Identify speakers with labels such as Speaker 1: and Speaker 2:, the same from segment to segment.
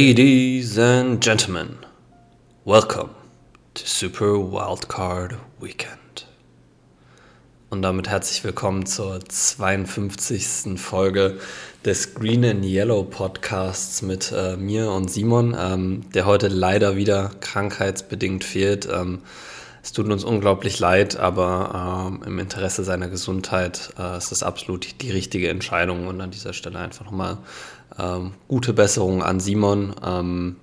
Speaker 1: Ladies and gentlemen, welcome to Super Wildcard Weekend. Und damit herzlich willkommen zur 52. Folge des Green and Yellow Podcasts mit äh, mir und Simon, ähm, der heute leider wieder krankheitsbedingt fehlt. Ähm, es tut uns unglaublich leid, aber ähm, im Interesse seiner Gesundheit äh, ist das absolut die richtige Entscheidung und an dieser Stelle einfach nochmal ähm, gute Besserung an Simon. Ähm,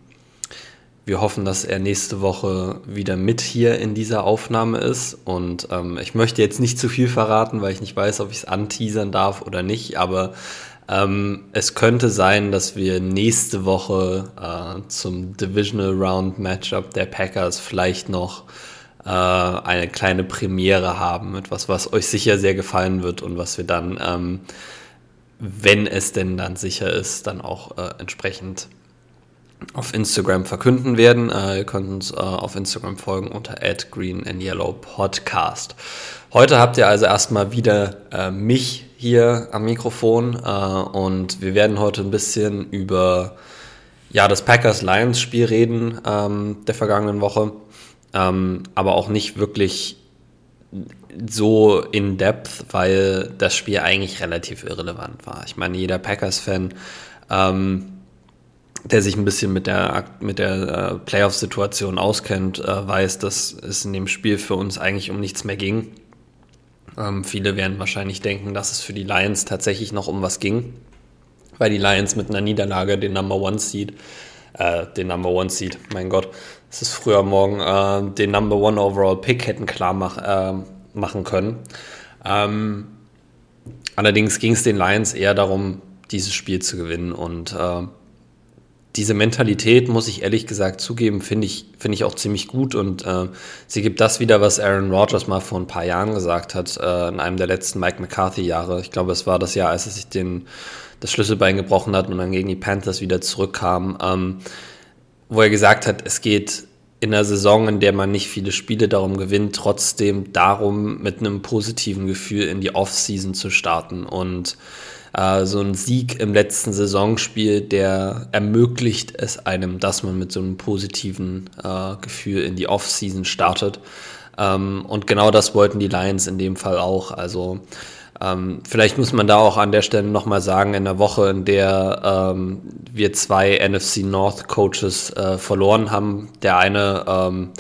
Speaker 1: wir hoffen, dass er nächste Woche wieder mit hier in dieser Aufnahme ist. Und ähm, ich möchte jetzt nicht zu viel verraten, weil ich nicht weiß, ob ich es anteasern darf oder nicht. Aber ähm, es könnte sein, dass wir nächste Woche äh, zum Divisional Round Matchup der Packers vielleicht noch äh, eine kleine Premiere haben. Etwas, was euch sicher sehr gefallen wird und was wir dann ähm, wenn es denn dann sicher ist, dann auch äh, entsprechend auf Instagram verkünden werden. Äh, ihr könnt uns äh, auf Instagram folgen unter @greenandyellowpodcast. Heute habt ihr also erstmal wieder äh, mich hier am Mikrofon äh, und wir werden heute ein bisschen über ja das Packers Lions Spiel reden ähm, der vergangenen Woche, ähm, aber auch nicht wirklich so in Depth, weil das Spiel eigentlich relativ irrelevant war. Ich meine, jeder Packers-Fan, ähm, der sich ein bisschen mit der, mit der äh, Playoff-Situation auskennt, äh, weiß, dass es in dem Spiel für uns eigentlich um nichts mehr ging. Ähm, viele werden wahrscheinlich denken, dass es für die Lions tatsächlich noch um was ging, weil die Lions mit einer Niederlage den Number One Seed, äh, den Number One Seed, mein Gott, es ist früher morgen, äh, den Number One Overall Pick hätten klar machen äh, machen können. Ähm, allerdings ging es den Lions eher darum, dieses Spiel zu gewinnen. Und äh, diese Mentalität, muss ich ehrlich gesagt zugeben, finde ich, find ich auch ziemlich gut. Und äh, sie gibt das wieder, was Aaron Rodgers mal vor ein paar Jahren gesagt hat, äh, in einem der letzten Mike McCarthy-Jahre. Ich glaube, es war das Jahr, als er sich den, das Schlüsselbein gebrochen hat und dann gegen die Panthers wieder zurückkam, ähm, wo er gesagt hat, es geht in einer Saison, in der man nicht viele Spiele darum gewinnt, trotzdem darum, mit einem positiven Gefühl in die Offseason zu starten. Und äh, so ein Sieg im letzten Saisonspiel, der ermöglicht es einem, dass man mit so einem positiven äh, Gefühl in die Offseason startet. Ähm, und genau das wollten die Lions in dem Fall auch. Also ähm, vielleicht muss man da auch an der Stelle nochmal sagen, in der Woche, in der ähm, wir zwei NFC North Coaches äh, verloren haben, der eine ähm,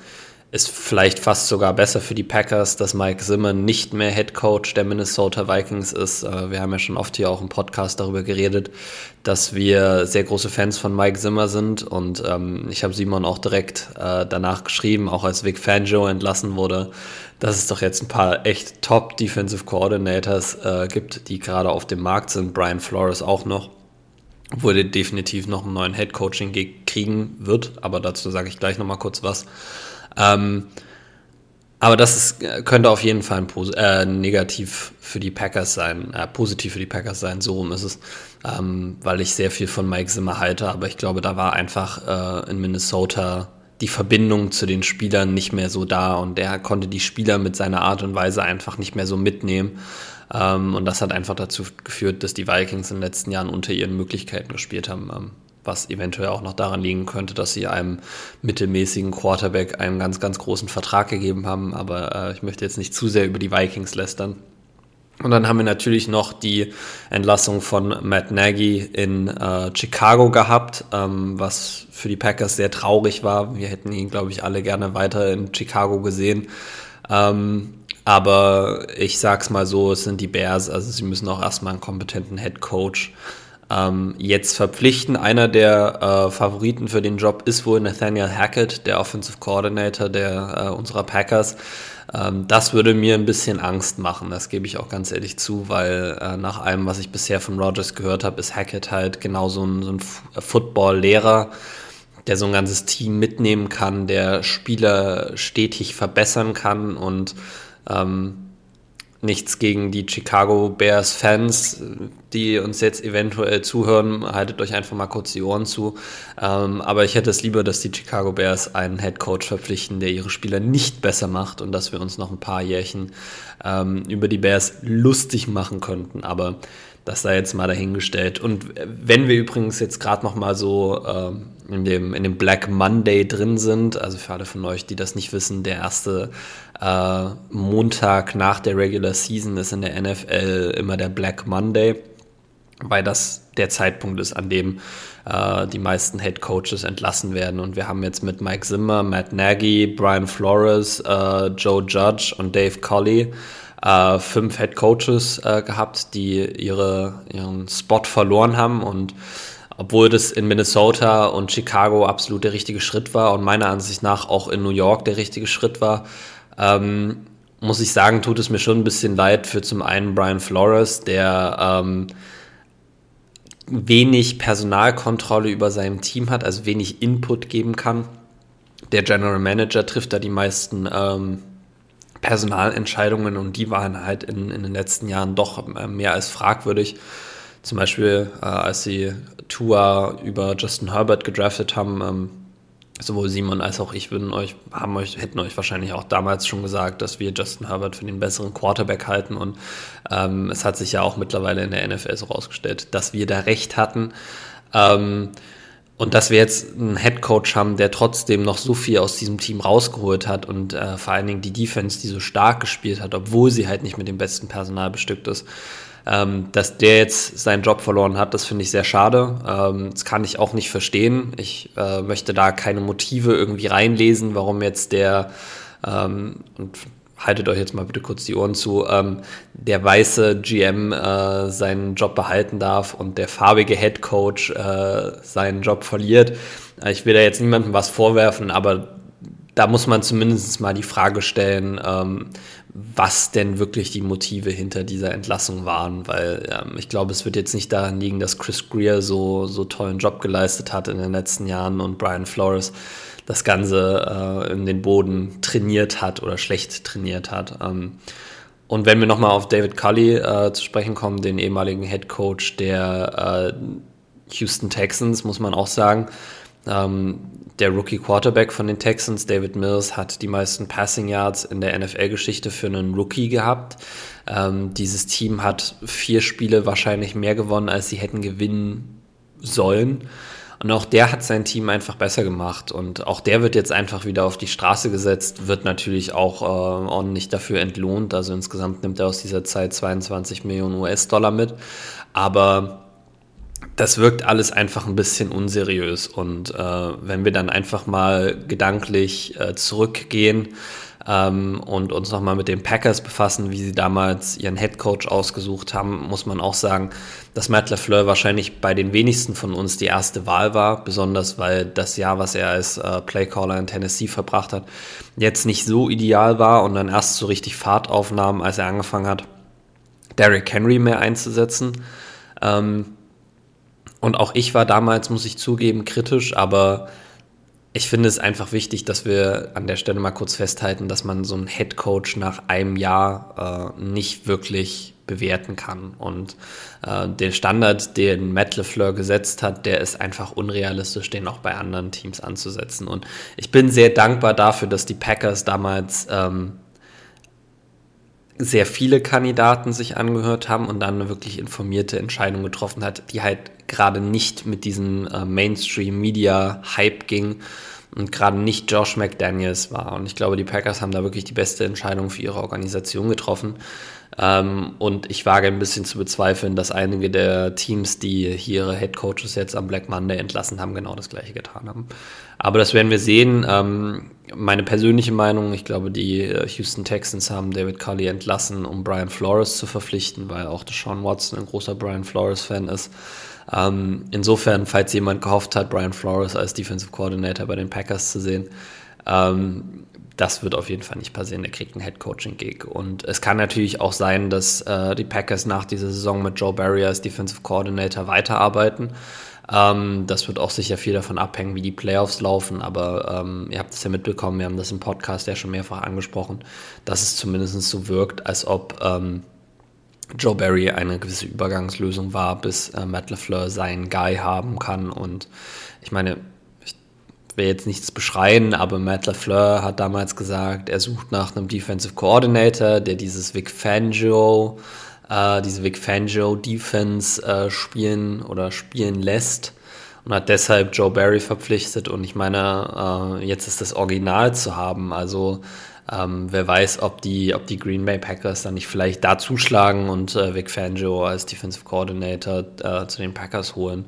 Speaker 1: ist vielleicht fast sogar besser für die Packers, dass Mike Zimmer nicht mehr Head Coach der Minnesota Vikings ist. Äh, wir haben ja schon oft hier auch im Podcast darüber geredet, dass wir sehr große Fans von Mike Zimmer sind und ähm, ich habe Simon auch direkt äh, danach geschrieben, auch als Vic Fangio entlassen wurde, dass es doch jetzt ein paar echt Top Defensive Coordinators äh, gibt, die gerade auf dem Markt sind. Brian Flores auch noch. Er definitiv noch einen neuen Head Coaching kriegen wird, aber dazu sage ich gleich nochmal kurz was. Ähm, aber das ist, könnte auf jeden Fall ein äh, negativ für die Packers sein, äh, positiv für die Packers sein, so rum ist es, ähm, weil ich sehr viel von Mike Zimmer halte, aber ich glaube, da war einfach äh, in Minnesota die Verbindung zu den Spielern nicht mehr so da und der konnte die Spieler mit seiner Art und Weise einfach nicht mehr so mitnehmen. Ähm, und das hat einfach dazu geführt, dass die Vikings in den letzten Jahren unter ihren Möglichkeiten gespielt haben. Ähm, was eventuell auch noch daran liegen könnte, dass sie einem mittelmäßigen Quarterback einen ganz, ganz großen Vertrag gegeben haben. Aber äh, ich möchte jetzt nicht zu sehr über die Vikings lästern. Und dann haben wir natürlich noch die Entlassung von Matt Nagy in äh, Chicago gehabt, ähm, was für die Packers sehr traurig war. Wir hätten ihn, glaube ich, alle gerne weiter in Chicago gesehen. Ähm, aber ich sag's mal so, es sind die Bears, also sie müssen auch erstmal einen kompetenten Head Coach ähm, jetzt verpflichten. Einer der äh, Favoriten für den Job ist wohl Nathaniel Hackett, der Offensive Coordinator der äh, unserer Packers. Ähm, das würde mir ein bisschen Angst machen, das gebe ich auch ganz ehrlich zu, weil äh, nach allem, was ich bisher von Rogers gehört habe, ist Hackett halt genau so ein, so ein Football-Lehrer, der so ein ganzes Team mitnehmen kann, der Spieler stetig verbessern kann und ähm, nichts gegen die Chicago Bears Fans, die uns jetzt eventuell zuhören. Haltet euch einfach mal kurz die Ohren zu. Ähm, aber ich hätte es lieber, dass die Chicago Bears einen Head Coach verpflichten, der ihre Spieler nicht besser macht und dass wir uns noch ein paar Jährchen ähm, über die Bears lustig machen könnten. Aber das sei jetzt mal dahingestellt. Und wenn wir übrigens jetzt gerade noch mal so ähm, in, dem, in dem Black Monday drin sind, also für alle von euch, die das nicht wissen, der erste äh, Montag nach der Regular Season ist in der NFL immer der Black Monday, weil das der Zeitpunkt ist, an dem äh, die meisten Head Coaches entlassen werden. Und wir haben jetzt mit Mike Zimmer, Matt Nagy, Brian Flores, äh, Joe Judge und Dave Colley äh, fünf Head Coaches äh, gehabt, die ihre, ihren Spot verloren haben und obwohl das in Minnesota und Chicago absolut der richtige Schritt war und meiner Ansicht nach auch in New York der richtige Schritt war, ähm, muss ich sagen, tut es mir schon ein bisschen leid für zum einen Brian Flores, der ähm, wenig Personalkontrolle über seinem Team hat, also wenig Input geben kann. Der General Manager trifft da die meisten ähm, Personalentscheidungen und die waren halt in, in den letzten Jahren doch äh, mehr als fragwürdig. Zum Beispiel, äh, als sie Tua über Justin Herbert gedraftet haben, ähm, sowohl Simon als auch ich würden euch, haben euch, hätten euch wahrscheinlich auch damals schon gesagt, dass wir Justin Herbert für den besseren Quarterback halten. Und ähm, es hat sich ja auch mittlerweile in der NFL so rausgestellt, dass wir da recht hatten. Ähm, und dass wir jetzt einen Head Coach haben, der trotzdem noch so viel aus diesem Team rausgeholt hat und äh, vor allen Dingen die Defense, die so stark gespielt hat, obwohl sie halt nicht mit dem besten Personal bestückt ist, ähm, dass der jetzt seinen Job verloren hat, das finde ich sehr schade. Ähm, das kann ich auch nicht verstehen. Ich äh, möchte da keine Motive irgendwie reinlesen, warum jetzt der ähm, und haltet euch jetzt mal bitte kurz die Ohren zu, ähm, der weiße GM äh, seinen Job behalten darf und der farbige Head Coach äh, seinen Job verliert. Äh, ich will da jetzt niemandem was vorwerfen, aber da muss man zumindest mal die Frage stellen, ähm, was denn wirklich die Motive hinter dieser Entlassung waren, weil ähm, ich glaube, es wird jetzt nicht daran liegen, dass Chris Greer so, so tollen Job geleistet hat in den letzten Jahren und Brian Flores das Ganze äh, in den Boden trainiert hat oder schlecht trainiert hat. Ähm, und wenn wir nochmal auf David Cully äh, zu sprechen kommen, den ehemaligen Head Coach der äh, Houston Texans, muss man auch sagen, ähm, der Rookie Quarterback von den Texans, David Mills, hat die meisten Passing Yards in der NFL-Geschichte für einen Rookie gehabt. Ähm, dieses Team hat vier Spiele wahrscheinlich mehr gewonnen, als sie hätten gewinnen sollen. Und auch der hat sein Team einfach besser gemacht. Und auch der wird jetzt einfach wieder auf die Straße gesetzt, wird natürlich auch äh, ordentlich dafür entlohnt. Also insgesamt nimmt er aus dieser Zeit 22 Millionen US-Dollar mit. Aber das wirkt alles einfach ein bisschen unseriös. Und äh, wenn wir dann einfach mal gedanklich äh, zurückgehen, ähm, und uns nochmal mit den Packers befassen, wie sie damals ihren Head Coach ausgesucht haben, muss man auch sagen, dass Matt LaFleur wahrscheinlich bei den wenigsten von uns die erste Wahl war, besonders weil das Jahr, was er als äh, Playcaller in Tennessee verbracht hat, jetzt nicht so ideal war und dann erst so richtig Fahrt aufnahm, als er angefangen hat, Derrick Henry mehr einzusetzen. Ähm, und auch ich war damals, muss ich zugeben, kritisch, aber ich finde es einfach wichtig, dass wir an der Stelle mal kurz festhalten, dass man so einen Head Coach nach einem Jahr äh, nicht wirklich bewerten kann. Und äh, den Standard, den Matt LeFleur gesetzt hat, der ist einfach unrealistisch, den auch bei anderen Teams anzusetzen. Und ich bin sehr dankbar dafür, dass die Packers damals ähm, sehr viele Kandidaten sich angehört haben und dann eine wirklich informierte Entscheidung getroffen hat, die halt gerade nicht mit diesem äh, Mainstream-Media-Hype ging und gerade nicht Josh McDaniels war. Und ich glaube, die Packers haben da wirklich die beste Entscheidung für ihre Organisation getroffen. Ähm, und ich wage ein bisschen zu bezweifeln, dass einige der Teams, die hier ihre Head Coaches jetzt am Black Monday entlassen haben, genau das gleiche getan haben. Aber das werden wir sehen. Ähm, meine persönliche Meinung, ich glaube, die äh, Houston Texans haben David Cully entlassen, um Brian Flores zu verpflichten, weil auch Deshaun Watson ein großer Brian Flores-Fan ist. Ähm, insofern, falls jemand gehofft hat, Brian Flores als Defensive Coordinator bei den Packers zu sehen, ähm, das wird auf jeden Fall nicht passieren. Der kriegt einen Head Coaching Gig. Und es kann natürlich auch sein, dass äh, die Packers nach dieser Saison mit Joe Barry als Defensive Coordinator weiterarbeiten. Ähm, das wird auch sicher viel davon abhängen, wie die Playoffs laufen. Aber ähm, ihr habt es ja mitbekommen, wir haben das im Podcast ja schon mehrfach angesprochen, dass es zumindest so wirkt, als ob ähm, Joe Barry eine gewisse Übergangslösung war, bis äh, Matt LeFleur seinen Guy haben kann. Und ich meine, will jetzt nichts beschreien, aber Matt LeFleur hat damals gesagt, er sucht nach einem Defensive Coordinator, der dieses Vic Fangio äh, diese Vic Fangio Defense äh, spielen oder spielen lässt und hat deshalb Joe Barry verpflichtet. Und ich meine, äh, jetzt ist das Original zu haben. Also ähm, wer weiß, ob die, ob die Green Bay Packers dann nicht vielleicht da zuschlagen und äh, Vic Fangio als Defensive Coordinator äh, zu den Packers holen.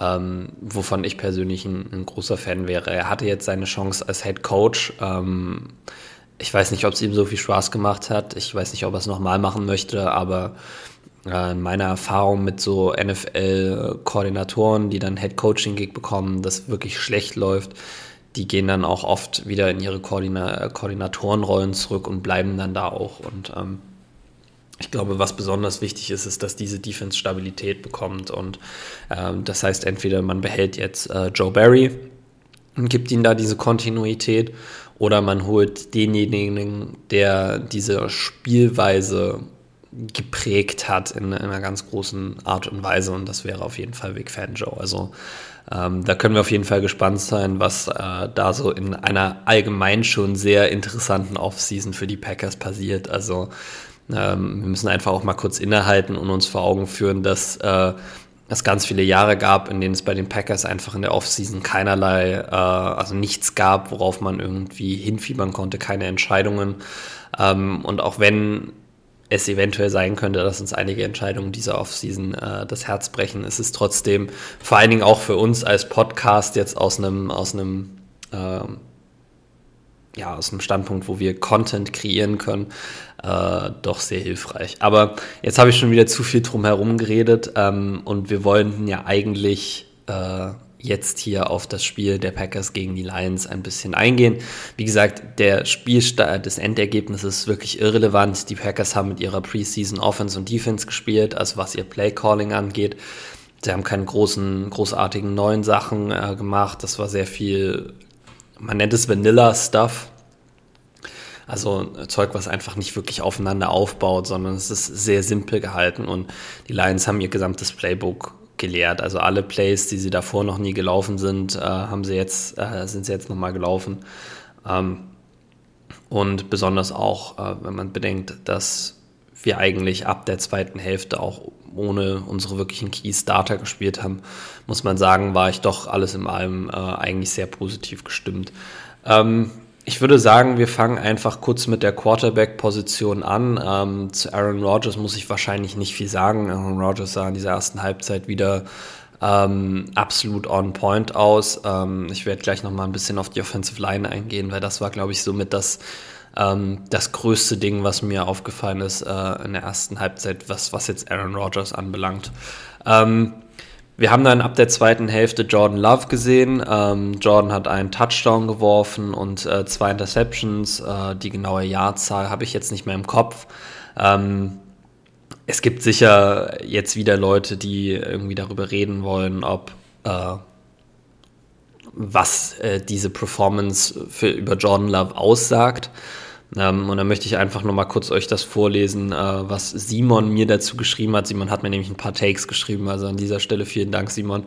Speaker 1: Ähm, wovon ich persönlich ein, ein, großer Fan wäre. Er hatte jetzt seine Chance als Head Coach. Ähm, ich weiß nicht, ob es ihm so viel Spaß gemacht hat. Ich weiß nicht, ob er es nochmal machen möchte, aber äh, in meiner Erfahrung mit so NFL-Koordinatoren, die dann Head-Coaching-Gig bekommen, das wirklich schlecht läuft, die gehen dann auch oft wieder in ihre Koordina Koordinatorenrollen zurück und bleiben dann da auch. Und ähm, ich glaube, was besonders wichtig ist, ist, dass diese Defense Stabilität bekommt. Und ähm, das heißt, entweder man behält jetzt äh, Joe Barry und gibt ihm da diese Kontinuität, oder man holt denjenigen, der diese Spielweise geprägt hat in, in, einer ganz großen Art und Weise und das wäre auf jeden Fall Vic Fangio. Also ähm, da können wir auf jeden Fall gespannt sein, was äh, da so in einer allgemein schon sehr interessanten Offseason für die Packers passiert. Also ähm, wir müssen einfach auch mal kurz innehalten und uns vor Augen führen, dass äh, es ganz viele Jahre gab, in denen es bei den Packers einfach in der Offseason keinerlei, äh, also nichts gab, worauf man irgendwie hinfiebern konnte, keine Entscheidungen. Ähm, und auch wenn es eventuell sein könnte, dass uns einige Entscheidungen dieser Offseason äh, das Herz brechen, ist es trotzdem vor allen Dingen auch für uns als Podcast jetzt aus einem aus einem äh, ja aus einem Standpunkt, wo wir Content kreieren können, äh, doch sehr hilfreich. Aber jetzt habe ich schon wieder zu viel drum herum geredet ähm, und wir wollten ja eigentlich äh, jetzt hier auf das Spiel der Packers gegen die Lions ein bisschen eingehen. Wie gesagt, der Spielstart des Endergebnisses ist wirklich irrelevant. Die Packers haben mit ihrer Preseason Offense und Defense gespielt, also was ihr Play Calling angeht. Sie haben keine großen, großartigen neuen Sachen äh, gemacht. Das war sehr viel, man nennt es Vanilla Stuff. Also Zeug, was einfach nicht wirklich aufeinander aufbaut, sondern es ist sehr simpel gehalten und die Lions haben ihr gesamtes Playbook gelehrt. Also alle Plays, die sie davor noch nie gelaufen sind, äh, haben sie jetzt, äh, sind sie jetzt nochmal gelaufen. Ähm, und besonders auch, äh, wenn man bedenkt, dass wir eigentlich ab der zweiten Hälfte auch ohne unsere wirklichen Key-Starter gespielt haben, muss man sagen, war ich doch alles in allem äh, eigentlich sehr positiv gestimmt. Ähm, ich würde sagen, wir fangen einfach kurz mit der Quarterback-Position an. Ähm, zu Aaron Rodgers muss ich wahrscheinlich nicht viel sagen. Aaron Rodgers sah in dieser ersten Halbzeit wieder ähm, absolut on point aus. Ähm, ich werde gleich nochmal ein bisschen auf die Offensive Line eingehen, weil das war, glaube ich, somit das, ähm, das größte Ding, was mir aufgefallen ist äh, in der ersten Halbzeit, was, was jetzt Aaron Rodgers anbelangt. Ähm, wir haben dann ab der zweiten Hälfte Jordan Love gesehen. Ähm, Jordan hat einen Touchdown geworfen und äh, zwei Interceptions. Äh, die genaue Jahrzahl habe ich jetzt nicht mehr im Kopf. Ähm, es gibt sicher jetzt wieder Leute, die irgendwie darüber reden wollen, ob äh, was äh, diese Performance für, über Jordan Love aussagt. Ähm, und dann möchte ich einfach nochmal kurz euch das vorlesen, äh, was Simon mir dazu geschrieben hat. Simon hat mir nämlich ein paar Takes geschrieben, also an dieser Stelle vielen Dank, Simon.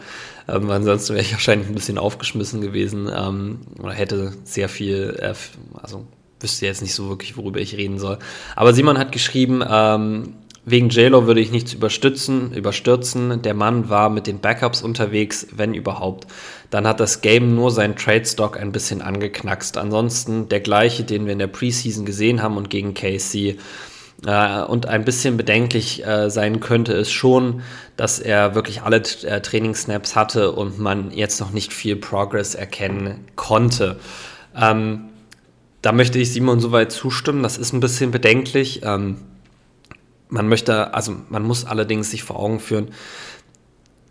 Speaker 1: Ähm, ansonsten wäre ich wahrscheinlich ein bisschen aufgeschmissen gewesen ähm, oder hätte sehr viel, äh, also wüsste jetzt nicht so wirklich, worüber ich reden soll. Aber Simon hat geschrieben, ähm, Wegen JLo würde ich nichts überstützen, überstürzen. Der Mann war mit den Backups unterwegs, wenn überhaupt. Dann hat das Game nur seinen Trade Stock ein bisschen angeknackst. Ansonsten der gleiche, den wir in der Preseason gesehen haben und gegen KC. Äh, und ein bisschen bedenklich äh, sein könnte es schon, dass er wirklich alle äh, Trainingssnaps hatte und man jetzt noch nicht viel Progress erkennen konnte. Ähm, da möchte ich Simon soweit zustimmen. Das ist ein bisschen bedenklich. Ähm, man möchte, also man muss allerdings sich vor Augen führen,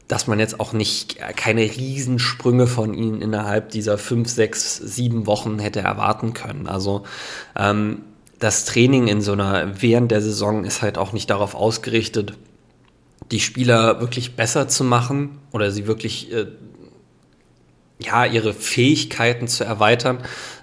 Speaker 1: dass man jetzt auch nicht keine Riesensprünge von ihnen innerhalb dieser fünf, sechs, sieben Wochen hätte erwarten können. Also ähm, das Training in so einer während der Saison ist halt auch nicht darauf ausgerichtet, die Spieler wirklich besser zu machen oder sie wirklich äh, ja, ihre Fähigkeiten zu erweitern,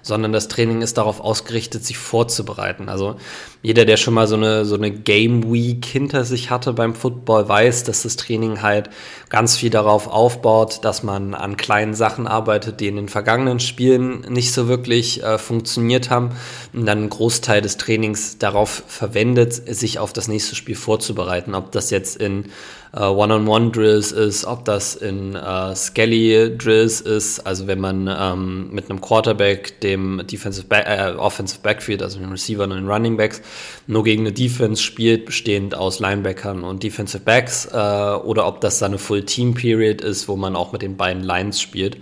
Speaker 1: sondern das Training ist darauf ausgerichtet, sich vorzubereiten. Also jeder, der schon mal so eine, so eine Game Week hinter sich hatte beim Football, weiß, dass das Training halt ganz viel darauf aufbaut, dass man an kleinen Sachen arbeitet, die in den vergangenen Spielen nicht so wirklich äh, funktioniert haben und dann einen Großteil des Trainings darauf verwendet, sich auf das nächste Spiel vorzubereiten. Ob das jetzt in äh, One-on-One-Drills ist, ob das in äh, Skelly-Drills ist, also wenn man ähm, mit einem Quarterback, dem Defensive Back, äh, Offensive Backfield, also den Receiver und den Running Backs, nur gegen eine Defense spielt, bestehend aus Linebackern und Defensive Backs, äh, oder ob das dann eine Full-Team-Period ist, wo man auch mit den beiden Lines spielt.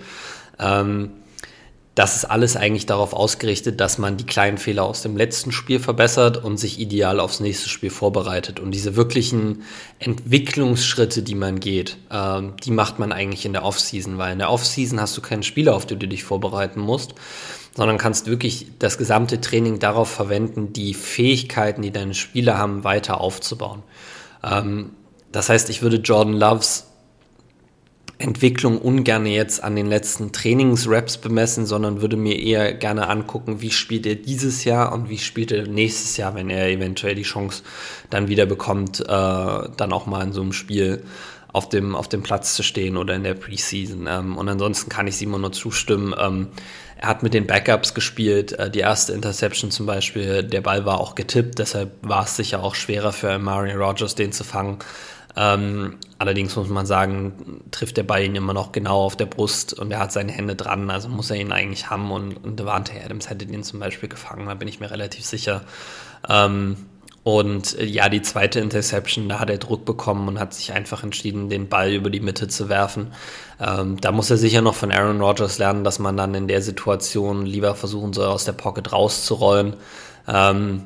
Speaker 1: Ähm, das ist alles eigentlich darauf ausgerichtet, dass man die kleinen Fehler aus dem letzten Spiel verbessert und sich ideal aufs nächste Spiel vorbereitet. Und diese wirklichen Entwicklungsschritte, die man geht, ähm, die macht man eigentlich in der Offseason, weil in der Offseason hast du keinen Spieler, auf den du dich vorbereiten musst, sondern kannst wirklich das gesamte Training darauf verwenden, die Fähigkeiten, die deine Spieler haben, weiter aufzubauen. Ähm, das heißt, ich würde Jordan Loves Entwicklung ungern jetzt an den letzten Trainingsraps bemessen, sondern würde mir eher gerne angucken, wie spielt er dieses Jahr und wie spielt er nächstes Jahr, wenn er eventuell die Chance dann wieder bekommt, äh, dann auch mal in so einem Spiel auf dem, auf dem Platz zu stehen oder in der Preseason. Ähm, und ansonsten kann ich Simon nur zustimmen. Ähm, er hat mit den Backups gespielt, äh, die erste Interception zum Beispiel, der Ball war auch getippt, deshalb war es sicher auch schwerer für Mario Rogers, den zu fangen. Ähm, allerdings muss man sagen, trifft der Ball ihn immer noch genau auf der Brust und er hat seine Hände dran, also muss er ihn eigentlich haben und, und Devante Adams hätte den zum Beispiel gefangen, da bin ich mir relativ sicher. Ähm, und äh, ja, die zweite Interception, da hat er Druck bekommen und hat sich einfach entschieden, den Ball über die Mitte zu werfen. Ähm, da muss er sicher noch von Aaron Rodgers lernen, dass man dann in der Situation lieber versuchen soll, aus der Pocket rauszurollen. Ähm,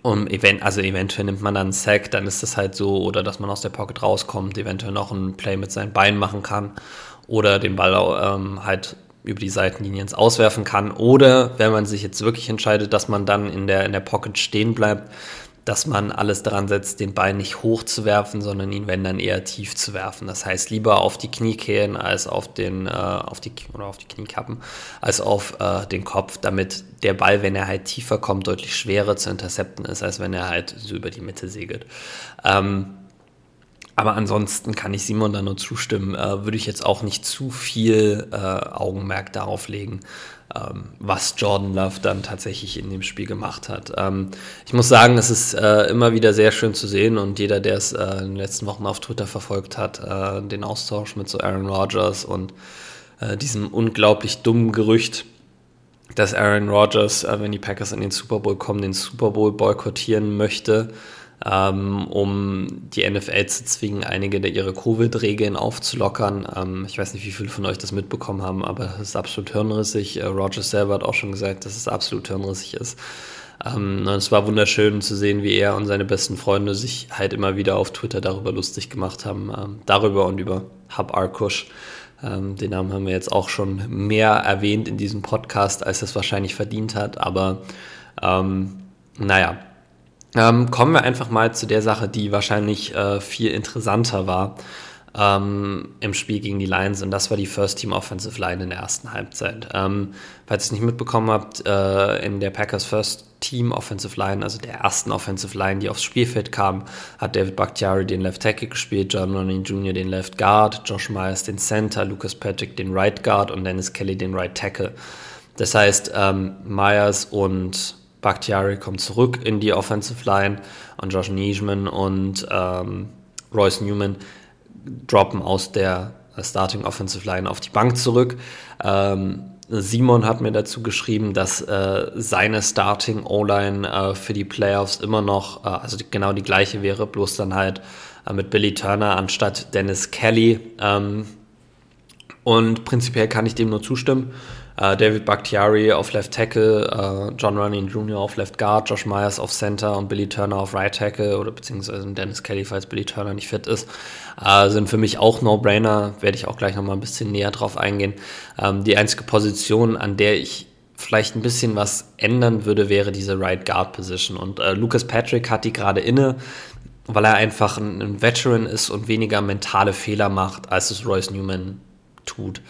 Speaker 1: um event also eventuell nimmt man dann einen Sack, dann ist das halt so, oder dass man aus der Pocket rauskommt, eventuell noch ein Play mit seinen Beinen machen kann oder den Ball ähm, halt über die Seitenlinie ins Auswerfen kann. Oder wenn man sich jetzt wirklich entscheidet, dass man dann in der, in der Pocket stehen bleibt, dass man alles daran setzt, den Ball nicht hoch zu werfen, sondern ihn, wenn dann eher tief zu werfen. Das heißt, lieber auf die Knie kehren als auf den, äh, auf die, oder auf die Kniekappen, als auf äh, den Kopf, damit der Ball, wenn er halt tiefer kommt, deutlich schwerer zu intercepten ist, als wenn er halt so über die Mitte segelt. Ähm, aber ansonsten kann ich Simon da nur zustimmen, äh, würde ich jetzt auch nicht zu viel äh, Augenmerk darauf legen, was Jordan Love dann tatsächlich in dem Spiel gemacht hat. Ähm, ich muss sagen, es ist äh, immer wieder sehr schön zu sehen und jeder, der es äh, in den letzten Wochen auf Twitter verfolgt hat, äh, den Austausch mit so Aaron Rodgers und diesem unglaublich dummen Gerücht, dass Aaron Rodgers, wenn die Packers in den Super Bowl kommen, den Super Bowl boykottieren möchte ähm, um die NFL zu zwingen, einige der ihre Covid-Regeln aufzulockern. Ähm, ich weiß nicht, wie viele von euch das mitbekommen haben, aber es ist absolut hirnrissig. Äh, Roger selber hat auch schon gesagt, dass es absolut hirnrissig ist. Ähm, und es war wunderschön zu sehen, wie er und seine besten Freunde sich halt immer wieder auf Twitter darüber lustig gemacht haben. Ähm, darüber und über Hub Arkush. Ähm, den Namen haben wir jetzt auch schon mehr erwähnt in diesem Podcast, als es wahrscheinlich verdient hat. Aber ähm, naja, ähm, kommen wir einfach mal zu der Sache, die wahrscheinlich äh, viel interessanter war ähm, im Spiel gegen die Lions und das war die First Team Offensive Line in der ersten Halbzeit. Ähm, falls ihr es nicht mitbekommen habt, äh, in der Packers First Team Offensive Line, also der ersten Offensive Line, die aufs Spielfeld kam, hat David Bakhtiari den Left Tackle gespielt, John Ronning Jr. den Left Guard, Josh Myers den Center, Lucas Patrick den Right Guard und Dennis Kelly den Right Tackle. Das heißt, ähm, Myers und Bakhtiari kommt zurück in die Offensive Line und Josh Nischman und ähm, Royce Newman droppen aus der Starting Offensive Line auf die Bank zurück. Ähm, Simon hat mir dazu geschrieben, dass äh, seine Starting O-Line äh, für die Playoffs immer noch, äh, also die, genau die gleiche wäre, bloß dann halt äh, mit Billy Turner anstatt Dennis Kelly. Ähm, und prinzipiell kann ich dem nur zustimmen. Uh, David Bakhtiari auf Left Tackle, uh, John Running Jr. auf Left Guard, Josh Myers auf Center und Billy Turner auf Right Tackle oder beziehungsweise Dennis Kelly, falls Billy Turner nicht fit ist, uh, sind für mich auch No-Brainer. Werde ich auch gleich nochmal ein bisschen näher drauf eingehen. Ähm, die einzige Position, an der ich vielleicht ein bisschen was ändern würde, wäre diese Right Guard Position. Und Lucas Patrick hat die gerade inne weil er einfach ein, Veteran ist und weniger mentale Fehler macht, als es Royce Newman tut.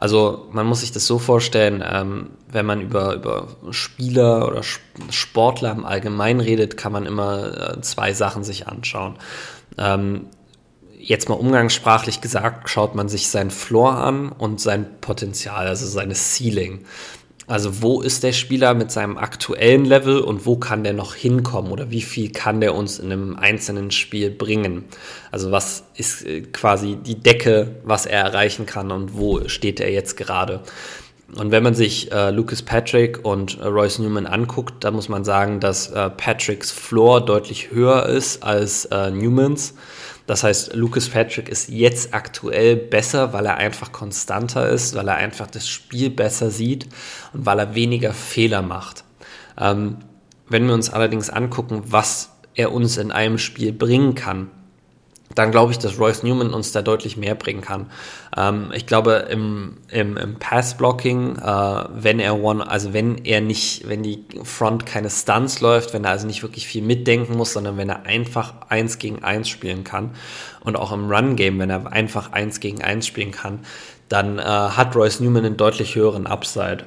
Speaker 1: Also man muss sich das so vorstellen, ähm, wenn man über, über Spieler oder Sportler im Allgemeinen redet, kann man immer äh, zwei Sachen sich anschauen. Ähm, jetzt mal umgangssprachlich gesagt, schaut man sich sein Floor an und sein Potenzial, also seine Ceiling. Also wo ist der Spieler mit seinem aktuellen Level und wo kann der noch hinkommen oder wie viel kann der uns in einem einzelnen Spiel bringen? Also was ist äh, quasi die Decke, was er erreichen kann und wo steht er jetzt gerade? Und wenn man sich äh, Lucas Patrick und äh, Royce Newman anguckt, dann muss man sagen, dass äh, Patricks Floor deutlich höher ist als äh, Newmans. Das heißt, Lucas Patrick ist jetzt aktuell besser, weil er einfach konstanter ist, weil er einfach das Spiel besser sieht und weil er weniger Fehler macht. Ähm, wenn wir uns allerdings angucken, was er uns in einem Spiel bringen kann, dann glaube ich, dass Royce Newman uns da deutlich mehr bringen kann. Ähm, ich glaube, im, im, im Pass-Blocking, äh, wenn er one, also wenn er nicht, wenn die Front keine Stunts läuft, wenn er also nicht wirklich viel mitdenken muss, sondern wenn er einfach eins gegen eins spielen kann und auch im Run-Game, wenn er einfach eins gegen eins spielen kann, dann äh, hat Royce Newman einen deutlich höheren Upside.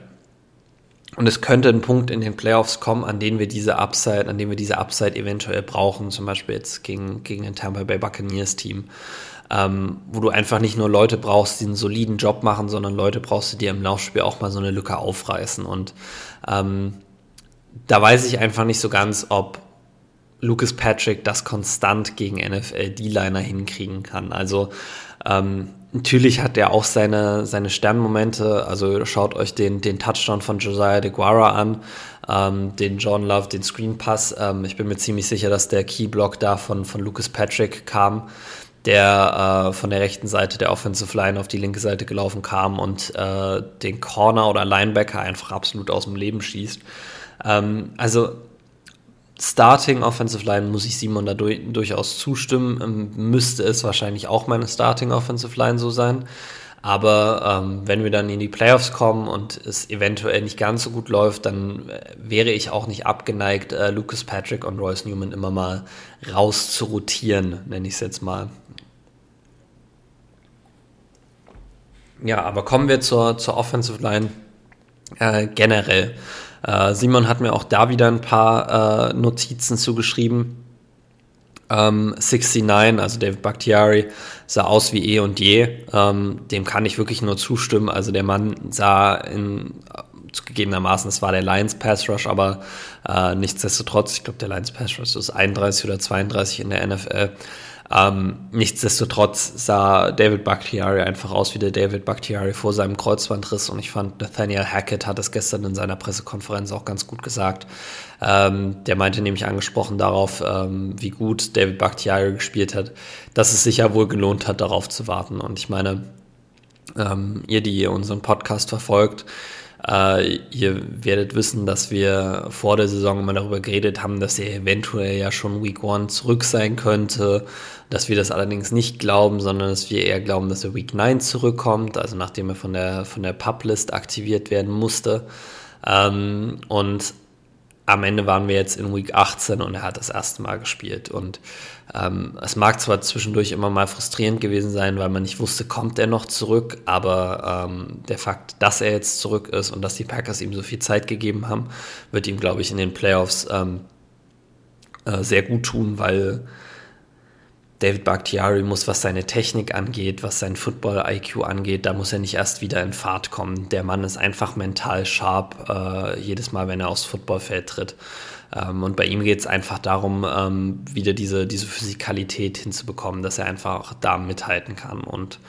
Speaker 1: Und es könnte ein Punkt in den Playoffs kommen, an dem wir diese Upside, an dem wir diese Upside eventuell brauchen, zum Beispiel jetzt gegen, gegen ein Tampa Bay Buccaneers Team, ähm, wo du einfach nicht nur Leute brauchst, die einen soliden Job machen, sondern Leute brauchst, die dir im Laufspiel auch mal so eine Lücke aufreißen. Und ähm, da weiß ich einfach nicht so ganz, ob Lucas Patrick das konstant gegen NFL D-Liner hinkriegen kann. Also ähm, Natürlich hat er auch seine, seine Sternmomente. Also schaut euch den, den Touchdown von Josiah DeGuara an, ähm, den John Love, den Screen Pass. Ähm, ich bin mir ziemlich sicher, dass der Keyblock da von, von Lucas Patrick kam, der äh, von der rechten Seite der Offensive Line auf die linke Seite gelaufen kam und äh, den Corner oder Linebacker einfach absolut aus dem Leben schießt. Ähm, also Starting Offensive Line muss ich Simon da du durchaus zustimmen. Ähm, müsste es wahrscheinlich auch meine Starting Offensive Line so sein. Aber ähm, wenn wir dann in die Playoffs kommen und es eventuell nicht ganz so gut läuft, dann äh, wäre ich auch nicht abgeneigt, äh, Lucas Patrick und Royce Newman immer mal raus zu rotieren, nenne ich es jetzt mal. Ja, aber kommen wir zur, zur Offensive Line äh, generell. Äh, Simon hat mir auch da wieder ein paar äh, Notizen zugeschrieben. Ähm, 69, also David Bakhtiari, sah aus wie eh und je. Ähm, dem kann ich wirklich nur zustimmen. Also der Mann sah in zugegebenermaßen, es war der Lions Pass Rush, aber äh, nichtsdestotrotz, ich glaube, der Lions Pass Rush ist 31 oder 32 in der NFL. Ähm, nichtsdestotrotz sah David Bakhtiari einfach aus wie der David Bakhtiari vor seinem Kreuzbandriss und ich fand, Nathaniel Hackett hat es gestern in seiner Pressekonferenz auch ganz gut gesagt. Ähm, der meinte nämlich angesprochen darauf, ähm, wie gut David Bakhtiari gespielt hat, dass es sich ja wohl gelohnt hat, darauf zu warten. Und ich meine, ähm, ihr, die unseren Podcast verfolgt, äh, ihr werdet wissen, dass wir vor der Saison immer darüber geredet haben, dass er eventuell ja schon Week One zurück sein könnte, dass wir das allerdings nicht glauben, sondern dass wir eher glauben, dass er Week 9 zurückkommt, also nachdem er von der, von der Publist aktiviert werden musste. Ähm, und am Ende waren wir jetzt in Week 18 und er hat das erste Mal gespielt. Und ähm, es mag zwar zwischendurch immer mal frustrierend gewesen sein, weil man nicht wusste, kommt er noch zurück, aber ähm, der Fakt, dass er jetzt zurück ist und dass die Packers ihm so viel Zeit gegeben haben, wird ihm, glaube ich, in den Playoffs ähm, äh, sehr gut tun, weil David Bakhtiari muss, was seine Technik angeht, was sein Football-IQ angeht, da muss er nicht erst wieder in Fahrt kommen. Der Mann ist einfach mental sharp, äh, jedes Mal, wenn er aufs Footballfeld tritt. Ähm, und bei ihm geht es einfach darum, ähm, wieder diese, diese Physikalität hinzubekommen, dass er einfach da mithalten kann. Und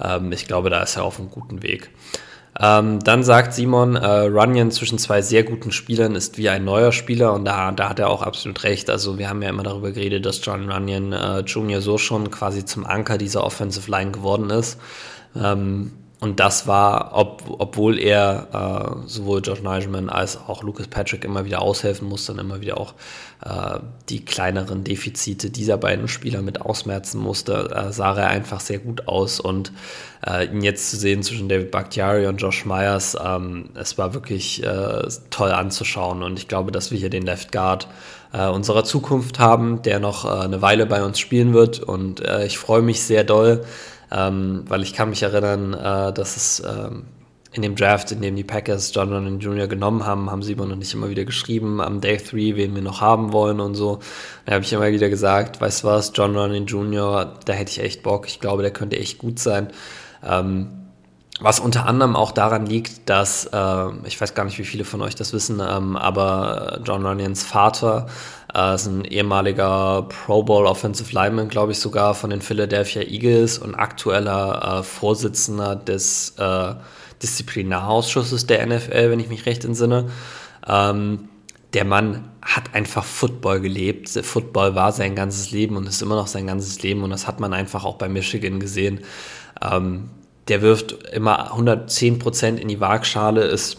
Speaker 1: ähm, ich glaube, da ist er auf einem guten Weg. Ähm, dann sagt Simon, äh, Runyon zwischen zwei sehr guten Spielern ist wie ein neuer Spieler und da, da hat er auch absolut recht. Also wir haben ja immer darüber geredet, dass John Runyon äh, Jr. so schon quasi zum Anker dieser Offensive Line geworden ist. Ähm, und das war, ob, obwohl er äh, sowohl Josh Nigel als auch Lucas Patrick immer wieder aushelfen musste und immer wieder auch äh, die kleineren Defizite dieser beiden Spieler mit ausmerzen musste, äh, sah er einfach sehr gut aus. Und äh, ihn jetzt zu sehen zwischen David Bakhtiari und Josh Myers, ähm, es war wirklich äh, toll anzuschauen. Und ich glaube, dass wir hier den Left Guard äh, unserer Zukunft haben, der noch eine Weile bei uns spielen wird. Und ich freue mich sehr doll ähm, weil ich kann mich erinnern, äh, dass es ähm, in dem Draft, in dem die Packers John Runyon Jr. genommen haben, haben sie immer noch nicht immer wieder geschrieben, am Day 3, wen wir noch haben wollen und so. Da habe ich immer wieder gesagt, weißt du was, John Runyon Jr., da hätte ich echt Bock. Ich glaube, der könnte echt gut sein. Ähm, was unter anderem auch daran liegt, dass, äh, ich weiß gar nicht, wie viele von euch das wissen, ähm, aber John Runyons Vater äh, ist ein ehemaliger Pro Bowl Offensive Lineman, glaube ich sogar, von den Philadelphia Eagles und aktueller äh, Vorsitzender des äh, Disziplinarausschusses der NFL, wenn ich mich recht entsinne. Ähm, der Mann hat einfach Football gelebt. Football war sein ganzes Leben und ist immer noch sein ganzes Leben und das hat man einfach auch bei Michigan gesehen. Ähm, der wirft immer 110 Prozent in die Waagschale, ist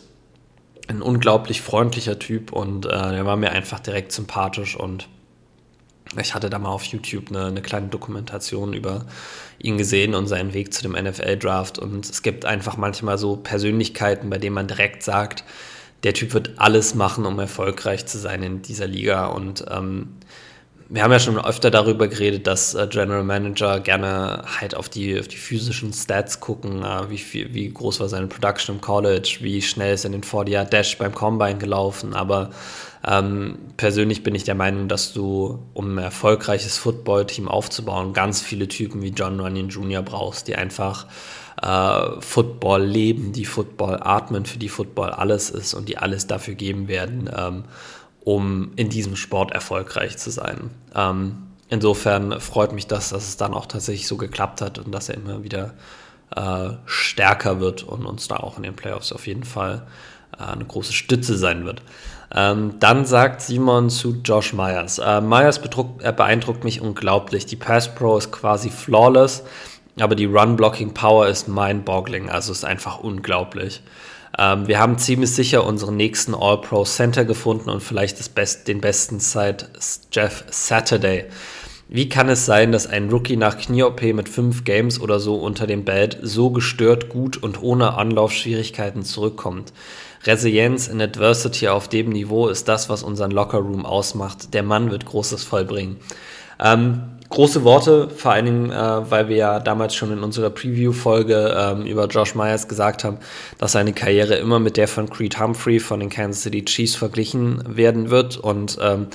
Speaker 1: ein unglaublich freundlicher Typ und äh, der war mir einfach direkt sympathisch und ich hatte da mal auf YouTube eine, eine, kleine Dokumentation über ihn gesehen und seinen Weg zu dem NFL-Draft. Und es gibt einfach manchmal so Persönlichkeiten, bei denen man direkt sagt, der Typ wird alles machen, um erfolgreich zu sein in dieser Liga. Und ähm, wir haben ja schon öfter darüber geredet, dass äh, General Manager gerne halt auf die, auf die physischen Stats gucken, äh, wie, viel, wie groß war seine Production im College, wie schnell ist er in den 40-Yard-Dash beim Combine gelaufen. Aber ähm, persönlich bin ich der Meinung, dass du, um ein erfolgreiches Football-Team aufzubauen, ganz viele Typen wie John Runyon Jr. brauchst, die einfach äh, Football leben, die Football atmen, für die Football alles ist und die alles dafür geben werden, ähm, um in diesem Sport erfolgreich zu sein. Ähm, insofern freut mich das, dass es dann auch tatsächlich so geklappt hat und dass er immer wieder äh, stärker wird und uns da auch in den Playoffs auf jeden Fall äh, eine große Stütze sein wird. Ähm, dann sagt Simon zu Josh Myers. Äh, Myers beeindruckt mich unglaublich. Die Pass Pro ist quasi flawless, aber die Run-Blocking-Power ist mind-boggling. Also ist einfach unglaublich. Ähm, wir haben ziemlich sicher unseren nächsten All-Pro Center gefunden und vielleicht Best, den besten seit Jeff Saturday. Wie kann es sein, dass ein Rookie nach Knie-OP mit fünf Games oder so unter dem Belt so gestört gut und ohne Anlaufschwierigkeiten zurückkommt? Resilienz in Adversity auf dem Niveau ist das, was unseren Lockerroom ausmacht. Der Mann wird Großes vollbringen. Ähm, große Worte, vor allen Dingen, äh, weil wir ja damals schon in unserer Preview-Folge ähm, über Josh Myers gesagt haben, dass seine Karriere immer mit der von Creed Humphrey von den Kansas City Chiefs verglichen werden wird und ähm,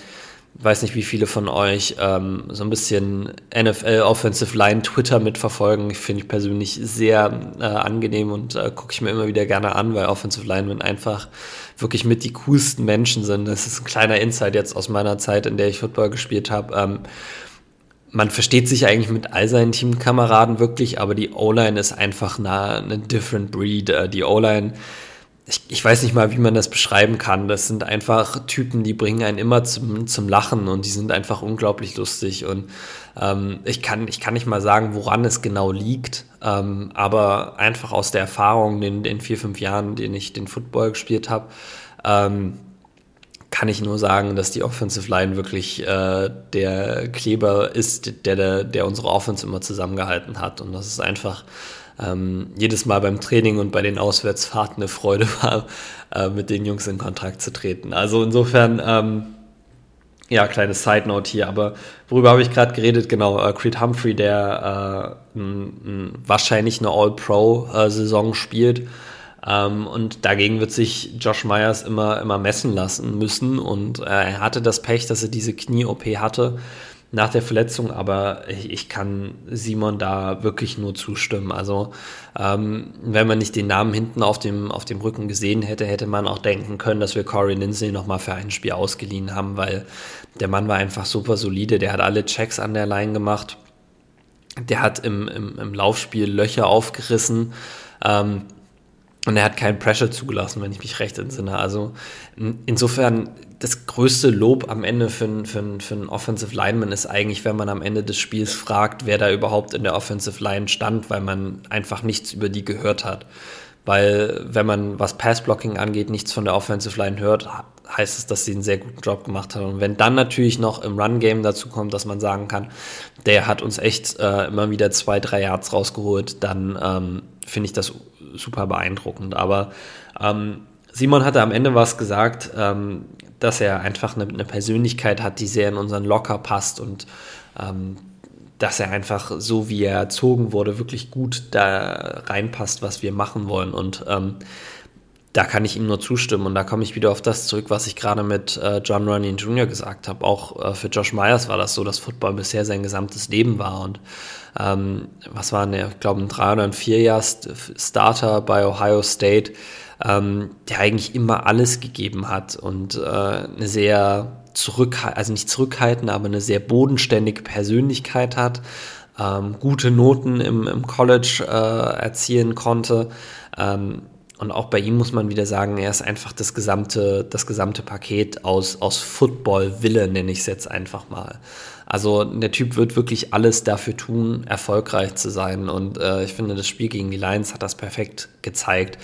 Speaker 1: weiß nicht, wie viele von euch ähm, so ein bisschen NFL Offensive Line Twitter mitverfolgen. Finde ich persönlich sehr äh, angenehm und äh, gucke ich mir immer wieder gerne an, weil Offensive Linemen einfach wirklich mit die coolsten Menschen sind. Das ist ein kleiner Insight jetzt aus meiner Zeit, in der ich Football gespielt habe. Ähm, man versteht sich eigentlich mit all seinen Teamkameraden wirklich, aber die O-Line ist einfach eine, eine different breed. Äh, die O-Line ich, ich weiß nicht mal, wie man das beschreiben kann. Das sind einfach Typen, die bringen einen immer zum, zum Lachen und die sind einfach unglaublich lustig. Und ähm, ich, kann, ich kann nicht mal sagen, woran es genau liegt, ähm, aber einfach aus der Erfahrung in den vier, fünf Jahren, den ich den Football gespielt habe, ähm, kann ich nur sagen, dass die Offensive Line wirklich äh, der Kleber ist, der, der, der unsere Offense immer zusammengehalten hat. Und das ist einfach ähm, jedes Mal beim Training und bei den Auswärtsfahrten eine Freude war, äh, mit den Jungs in Kontakt zu treten. Also insofern, ähm, ja, kleine Side Note hier, aber worüber habe ich gerade geredet? Genau, äh, Creed Humphrey, der äh, wahrscheinlich eine All-Pro-Saison spielt. Ähm, und dagegen wird sich Josh Myers immer, immer messen lassen müssen. Und äh, er hatte das Pech, dass er diese Knie-OP hatte nach der Verletzung, aber ich, ich, kann Simon da wirklich nur zustimmen. Also ähm, wenn man nicht den Namen hinten auf dem, auf dem Rücken gesehen hätte, hätte man auch denken können, dass wir Corey Lindsay nochmal für ein Spiel ausgeliehen haben, weil der Mann war einfach super solide, der hat alle Checks an der Line gemacht, der hat im, im, im Laufspiel Löcher aufgerissen. Ähm, und er hat keinen Pressure zugelassen, wenn ich mich recht entsinne. Also insofern das größte Lob am Ende für, für, für einen Offensive Lineman ist eigentlich, wenn man am Ende des Spiels fragt, wer da überhaupt in der Offensive Line stand, weil man einfach nichts über die gehört hat. Weil wenn man, was Passblocking angeht, nichts von der Offensive Line hört, heißt es, dass sie einen sehr guten Job gemacht haben. Und wenn dann natürlich noch im Run-Game dazu kommt, dass man sagen kann, der hat uns echt äh, immer wieder zwei, drei Yards rausgeholt, dann ähm, finde ich das super beeindruckend. Aber ähm, Simon hatte am Ende was gesagt, ähm, dass er einfach eine, eine, Persönlichkeit hat, die sehr in unseren Locker passt und ähm, dass er einfach so, wie er erzogen wurde, wirklich gut da reinpasst, was wir machen wollen. Und ähm, da kann ich ihm nur zustimmen. Und da komme ich wieder auf das zurück, was ich gerade mit äh, John Runyon Jr. gesagt habe. Auch äh, für Josh Myers war das so, dass Football bisher sein gesamtes Leben war. Und ähm, was war der, ich glaube, ein drei oder ein vier Jahr Starter bei Ohio State, ähm, der eigentlich immer alles gegeben hat und äh, eine sehr zurückhaltende, also nicht zurückhaltende, aber eine sehr bodenständige Persönlichkeit hat, ähm, gute Noten im, im College äh, erzielen konnte. Ähm, und auch bei ihm muss man wieder sagen, er ist einfach das gesamte, das gesamte Paket aus, aus Football-Wille, nenne ich es jetzt einfach mal. Also der Typ wird wirklich alles dafür tun, erfolgreich zu sein. Und äh, ich finde, das Spiel gegen die Lions hat das perfekt gezeigt,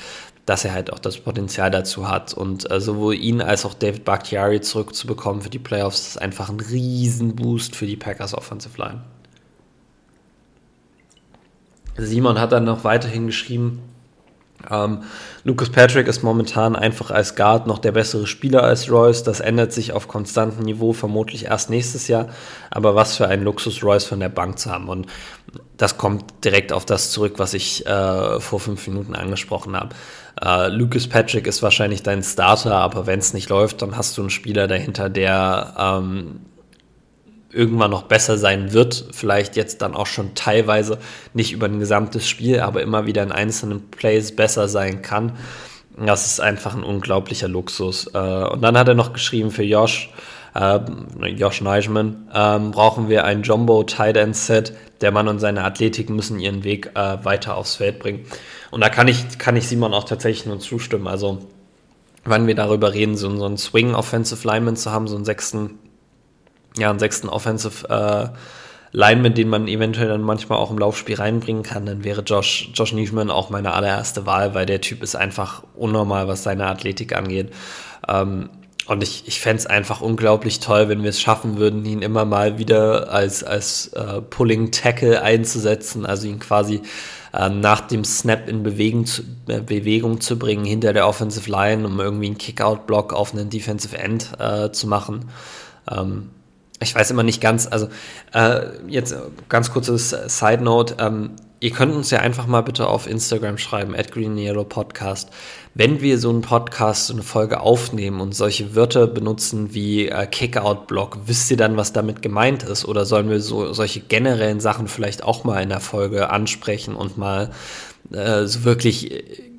Speaker 1: dass er halt auch das Potenzial dazu hat. Und äh, sowohl ihn als auch David Bakhtiari zurückzubekommen für die Playoffs ist einfach ein Riesenboost für die Packers Offensive Line. Simon hat dann noch weiterhin geschrieben, ähm, Lucas Patrick ist momentan einfach als Guard noch der bessere Spieler als Royce. Das ändert sich auf konstantem Niveau vermutlich erst nächstes Jahr. Aber was für ein Luxus, Royce von der Bank zu haben. Und das kommt direkt auf das zurück, was ich äh, vor fünf Minuten angesprochen habe. Äh, Lucas Patrick ist wahrscheinlich dein Starter, aber wenn es nicht läuft, dann hast du einen Spieler dahinter, der ähm, irgendwann noch besser sein wird. Vielleicht jetzt dann auch schon teilweise nicht über ein gesamtes Spiel, aber immer wieder in einzelnen Plays besser sein kann. Das ist einfach ein unglaublicher Luxus. Äh, und dann hat er noch geschrieben für Josh, äh, Josh Neischmann, äh, brauchen wir ein Jumbo Tight End Set. Der Mann und seine Athletik müssen ihren Weg äh, weiter aufs Feld bringen. Und da kann ich, kann ich Simon auch tatsächlich nur zustimmen. Also, wenn wir darüber reden, so, so einen Swing Offensive Lineman zu haben, so einen sechsten ja, einen sechsten Offensive äh, Lineman, den man eventuell dann manchmal auch im Laufspiel reinbringen kann, dann wäre Josh, Josh Nischman auch meine allererste Wahl, weil der Typ ist einfach unnormal, was seine Athletik angeht. Ähm, und ich, ich fände es einfach unglaublich toll, wenn wir es schaffen würden, ihn immer mal wieder als, als äh, Pulling Tackle einzusetzen, also ihn quasi ähm, nach dem Snap in Bewegung zu, äh, Bewegung zu bringen hinter der Offensive Line, um irgendwie einen Kickout-Block auf einen Defensive End äh, zu machen. Ähm, ich weiß immer nicht ganz, also äh, jetzt ganz kurzes Side Note, ähm, ihr könnt uns ja einfach mal bitte auf Instagram schreiben, at Green Yellow Podcast, wenn wir so einen Podcast, so eine Folge aufnehmen und solche Wörter benutzen wie äh, Kickout-Block, wisst ihr dann, was damit gemeint ist? Oder sollen wir so solche generellen Sachen vielleicht auch mal in der Folge ansprechen und mal äh, so wirklich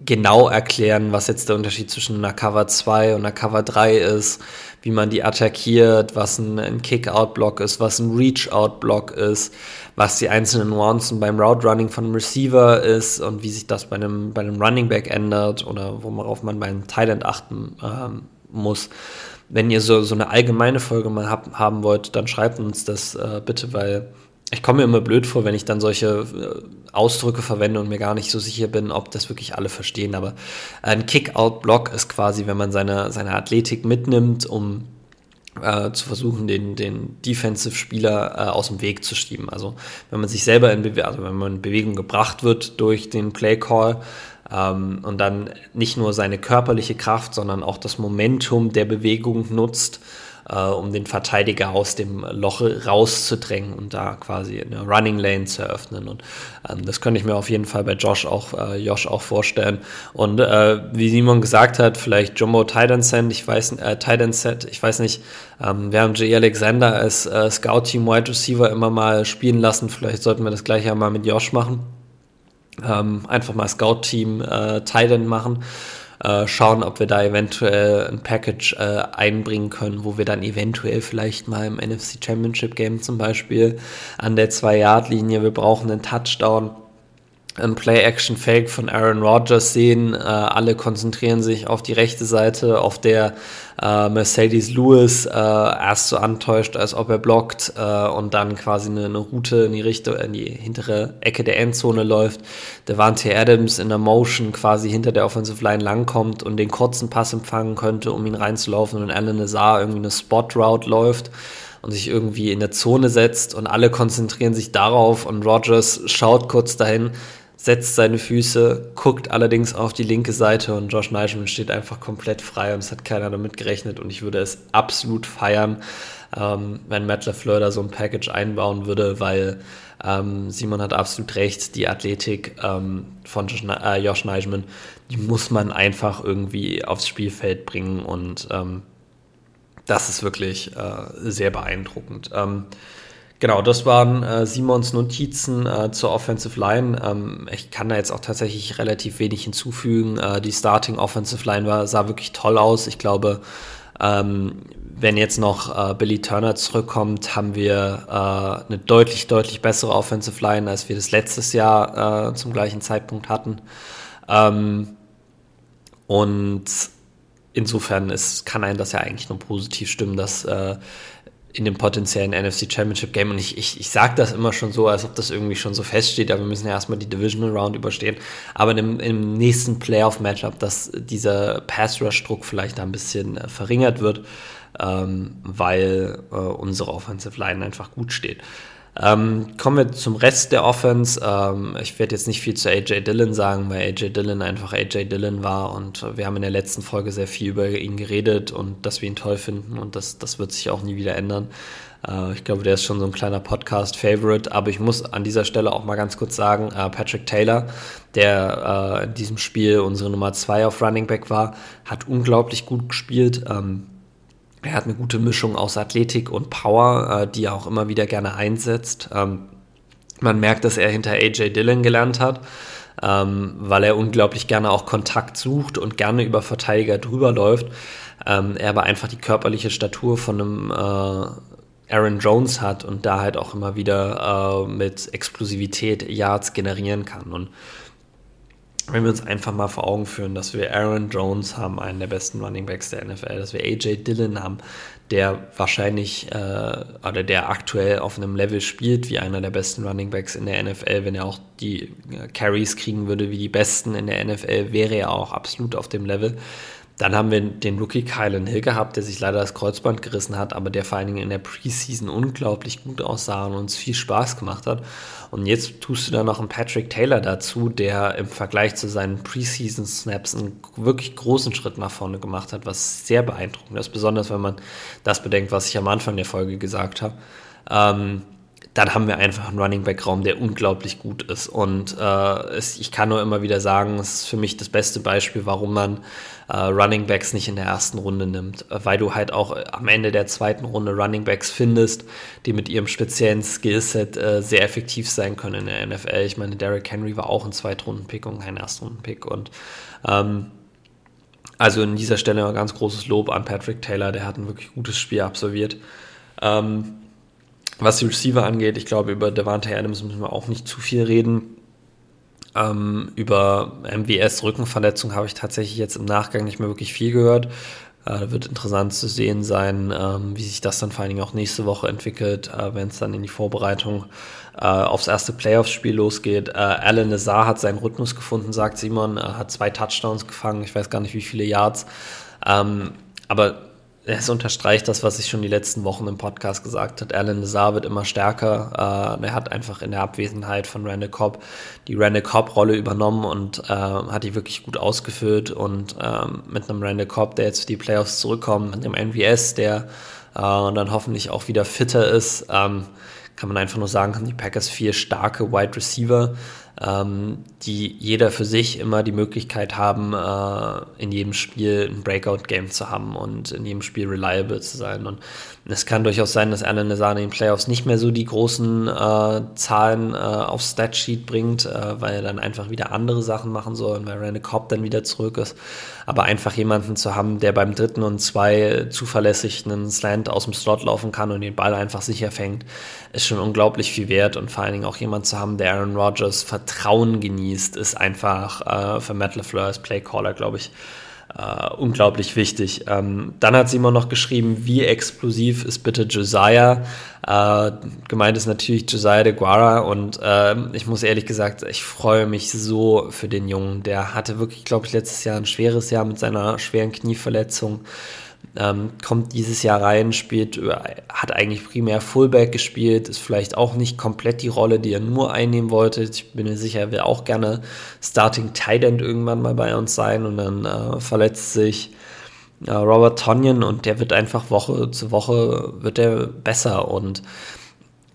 Speaker 1: genau erklären, was jetzt der Unterschied zwischen einer Cover 2 und einer Cover 3 ist, wie man die attackiert, was ein, ein Kick-Out-Block ist, was ein Reach-Out-Block ist, was die einzelnen Nuancen beim Route-Running von einem Receiver ist und wie sich das bei einem, bei einem Running Back ändert oder worauf man beim Thailand achten ähm, muss. Wenn ihr so, so eine allgemeine Folge mal hab, haben wollt, dann schreibt uns das äh, bitte, weil ich komme mir immer blöd vor, wenn ich dann solche äh, Ausdrücke verwende und mir gar nicht so sicher bin, ob das wirklich alle verstehen. Aber ein Kick-Out-Block ist quasi, wenn man seine, seine Athletik mitnimmt, um äh, zu versuchen, den, den Defensive-Spieler äh, aus dem Weg zu schieben. Also wenn man sich selber in Bewegung, also wenn man in Bewegung gebracht wird durch den Play-Call, ähm, und dann nicht nur seine körperliche Kraft, sondern auch das Momentum der Bewegung nutzt, äh, um den Verteidiger aus dem Loch rauszudrängen und da quasi eine Running Lane zu eröffnen. Und ähm, das könnte ich mir auf jeden Fall bei Josh auch, äh, Josh auch vorstellen. Und äh, wie Simon gesagt hat, vielleicht Jumbo Titan Set, ich weiß, äh, Titan Set, ich weiß nicht, ähm, wir haben J. Alexander als äh, Scout-Team Wide Receiver immer mal spielen lassen. Vielleicht sollten wir das gleiche mal mit Josh machen. Ähm, einfach mal Scout-Team äh, Titan machen äh, schauen, ob wir da eventuell ein Package äh, einbringen können, wo wir dann eventuell vielleicht mal im NFC Championship Game zum Beispiel an der 2-Yard-Linie, wir brauchen einen Touchdown, ein Play-Action-Fake von Aaron Rodgers sehen. Äh, alle konzentrieren sich auf die rechte Seite, auf der äh, Mercedes Lewis äh, erst so antäuscht, als ob er blockt äh, und dann quasi eine, eine, Route in die Richtung, in die hintere Ecke der Endzone läuft. Devante Adams in der Motion quasi hinter der Offensive Line langkommt und den kurzen Pass empfangen könnte, um ihn reinzulaufen und Alan Nazar irgendwie eine Spot-Route läuft und sich irgendwie in der Zone setzt und alle konzentrieren sich darauf und Rodgers schaut kurz dahin, setzt seine Füße, guckt allerdings auf die linke Seite und Josh Nightman steht einfach komplett frei und es hat keiner damit gerechnet und ich würde es absolut feiern, ähm, wenn Matt LaFleur da so ein Package einbauen würde, weil ähm, Simon hat absolut recht, die Athletik ähm, von Josh, äh, Josh Neischmann, die muss man einfach irgendwie aufs Spielfeld bringen und ähm, das ist wirklich äh, sehr beeindruckend. Genau, das waren äh, Simons Notizen äh, zur Offensive Line. Ähm, ich kann da jetzt auch tatsächlich relativ wenig hinzufügen. Äh, die Starting Offensive Line war, sah wirklich toll aus. Ich glaube, ähm, wenn jetzt noch äh, Billy Turner zurückkommt, haben wir äh, eine deutlich, deutlich bessere Offensive Line, als wir das letztes Jahr äh, zum gleichen Zeitpunkt hatten. Ähm, und insofern ist, kann einen das ja eigentlich nur positiv stimmen, dass äh, in dem potenziellen NFC Championship Game. Und ich, ich, ich sage das immer schon so, als ob das irgendwie schon so feststeht, aber wir müssen ja erstmal die Divisional Round überstehen. Aber im, im nächsten Playoff-Matchup, dass dieser Pass-Rush-Druck vielleicht ein bisschen äh, verringert wird, ähm, weil äh, unsere Offensive Line einfach gut steht. Ähm, kommen wir zum Rest der Offense. Ähm, ich werde jetzt nicht viel zu AJ Dillon sagen, weil AJ Dillon einfach AJ Dillon war und wir haben in der letzten Folge sehr viel über ihn geredet und dass wir ihn toll finden und das, das wird sich auch nie wieder ändern. Äh, ich glaube, der ist schon so ein kleiner Podcast-Favorite, aber ich muss an dieser Stelle auch mal ganz kurz sagen, äh, Patrick Taylor, der äh, in diesem Spiel unsere Nummer 2 auf Running Back war, hat unglaublich gut gespielt. Ähm, er hat eine gute Mischung aus Athletik und Power, äh, die er auch immer wieder gerne einsetzt. Ähm, man merkt, dass er hinter AJ Dillon gelernt hat, ähm, weil er unglaublich gerne auch Kontakt sucht und gerne über Verteidiger drüber läuft. Ähm, er aber einfach die körperliche Statur von einem äh, Aaron Jones hat und da halt auch immer wieder äh, mit Explosivität Yards generieren kann. Und wenn wir uns einfach mal vor Augen führen, dass wir Aaron Jones haben, einen der besten Running Backs der NFL, dass wir AJ Dillon haben, der wahrscheinlich äh, oder der aktuell auf einem Level spielt wie einer der besten Running Backs in der NFL, wenn er auch die äh, Carries kriegen würde wie die besten in der NFL, wäre er auch absolut auf dem Level. Dann haben wir den Rookie Kylan Hill gehabt, der sich leider das Kreuzband gerissen hat, aber der vor allen Dingen in der Preseason unglaublich gut aussah und uns viel Spaß gemacht hat. Und jetzt tust du da noch einen Patrick Taylor dazu, der im Vergleich zu seinen Preseason Snaps einen wirklich großen Schritt nach vorne gemacht hat, was sehr beeindruckend ist, besonders wenn man das bedenkt, was ich am Anfang der Folge gesagt habe. Ähm, dann haben wir einfach einen Running Back Raum, der unglaublich gut ist. Und äh, es, ich kann nur immer wieder sagen, es ist für mich das beste Beispiel, warum man äh, Running Backs nicht in der ersten Runde nimmt, weil du halt auch am Ende der zweiten Runde Running Backs findest, die mit ihrem speziellen Skillset äh, sehr effektiv sein können in der NFL. Ich meine, Derrick Henry war auch ein Zweitrunden-Pick und kein Erstrunden-Pick. Und ähm, also an dieser Stelle ein ganz großes Lob an Patrick Taylor, der hat ein wirklich gutes Spiel absolviert. Ähm, was die Receiver angeht, ich glaube, über Devante Adams müssen wir auch nicht zu viel reden. Ähm, über MWS Rückenverletzung habe ich tatsächlich jetzt im Nachgang nicht mehr wirklich viel gehört. Äh, wird interessant zu sehen sein, ähm, wie sich das dann vor allen Dingen auch nächste Woche entwickelt, äh, wenn es dann in die Vorbereitung äh, aufs erste Playoffs-Spiel losgeht. Äh, Alan Lazar hat seinen Rhythmus gefunden, sagt Simon, hat zwei Touchdowns gefangen, ich weiß gar nicht wie viele Yards. Ähm, aber es unterstreicht das, was ich schon die letzten Wochen im Podcast gesagt habe. Alan Lazar wird immer stärker. Äh, er hat einfach in der Abwesenheit von Randall Cobb die Randall Cobb-Rolle übernommen und äh, hat die wirklich gut ausgefüllt. Und ähm, mit einem Randall Cobb, der jetzt für die Playoffs zurückkommt, mit einem NVS, der äh, dann hoffentlich auch wieder fitter ist, ähm, kann man einfach nur sagen, haben die Packers vier starke Wide Receiver ähm, die jeder für sich immer die Möglichkeit haben, äh, in jedem Spiel ein Breakout-Game zu haben und in jedem Spiel reliable zu sein. Und es kann durchaus sein, dass Alan Lazar in den Playoffs nicht mehr so die großen äh, Zahlen äh, aufs Statsheet bringt, äh, weil er dann einfach wieder andere Sachen machen soll und weil Randy Cobb dann wieder zurück ist. Aber einfach jemanden zu haben, der beim dritten und zwei zuverlässig einen Slant aus dem Slot laufen kann und den Ball einfach sicher fängt, ist schon unglaublich viel wert. Und vor allen Dingen auch jemand zu haben, der Aaron Rodgers Vertrauen genießt, ist einfach äh, für Matt LeFleur als Playcaller, glaube ich, Uh, unglaublich wichtig. Ähm, dann hat Simon noch geschrieben, wie explosiv ist bitte Josiah? Äh, gemeint ist natürlich Josiah de Guara und äh, ich muss ehrlich gesagt, ich freue mich so für den Jungen. Der hatte wirklich, glaube ich, letztes Jahr ein schweres Jahr mit seiner schweren Knieverletzung. Ähm, kommt dieses Jahr rein, spielt, äh, hat eigentlich primär Fullback gespielt, ist vielleicht auch nicht komplett die Rolle, die er nur einnehmen wollte. Ich bin mir sicher, er will auch gerne Starting Tight End irgendwann mal bei uns sein und dann äh, verletzt sich äh, Robert Tonyan und der wird einfach Woche zu Woche wird er besser und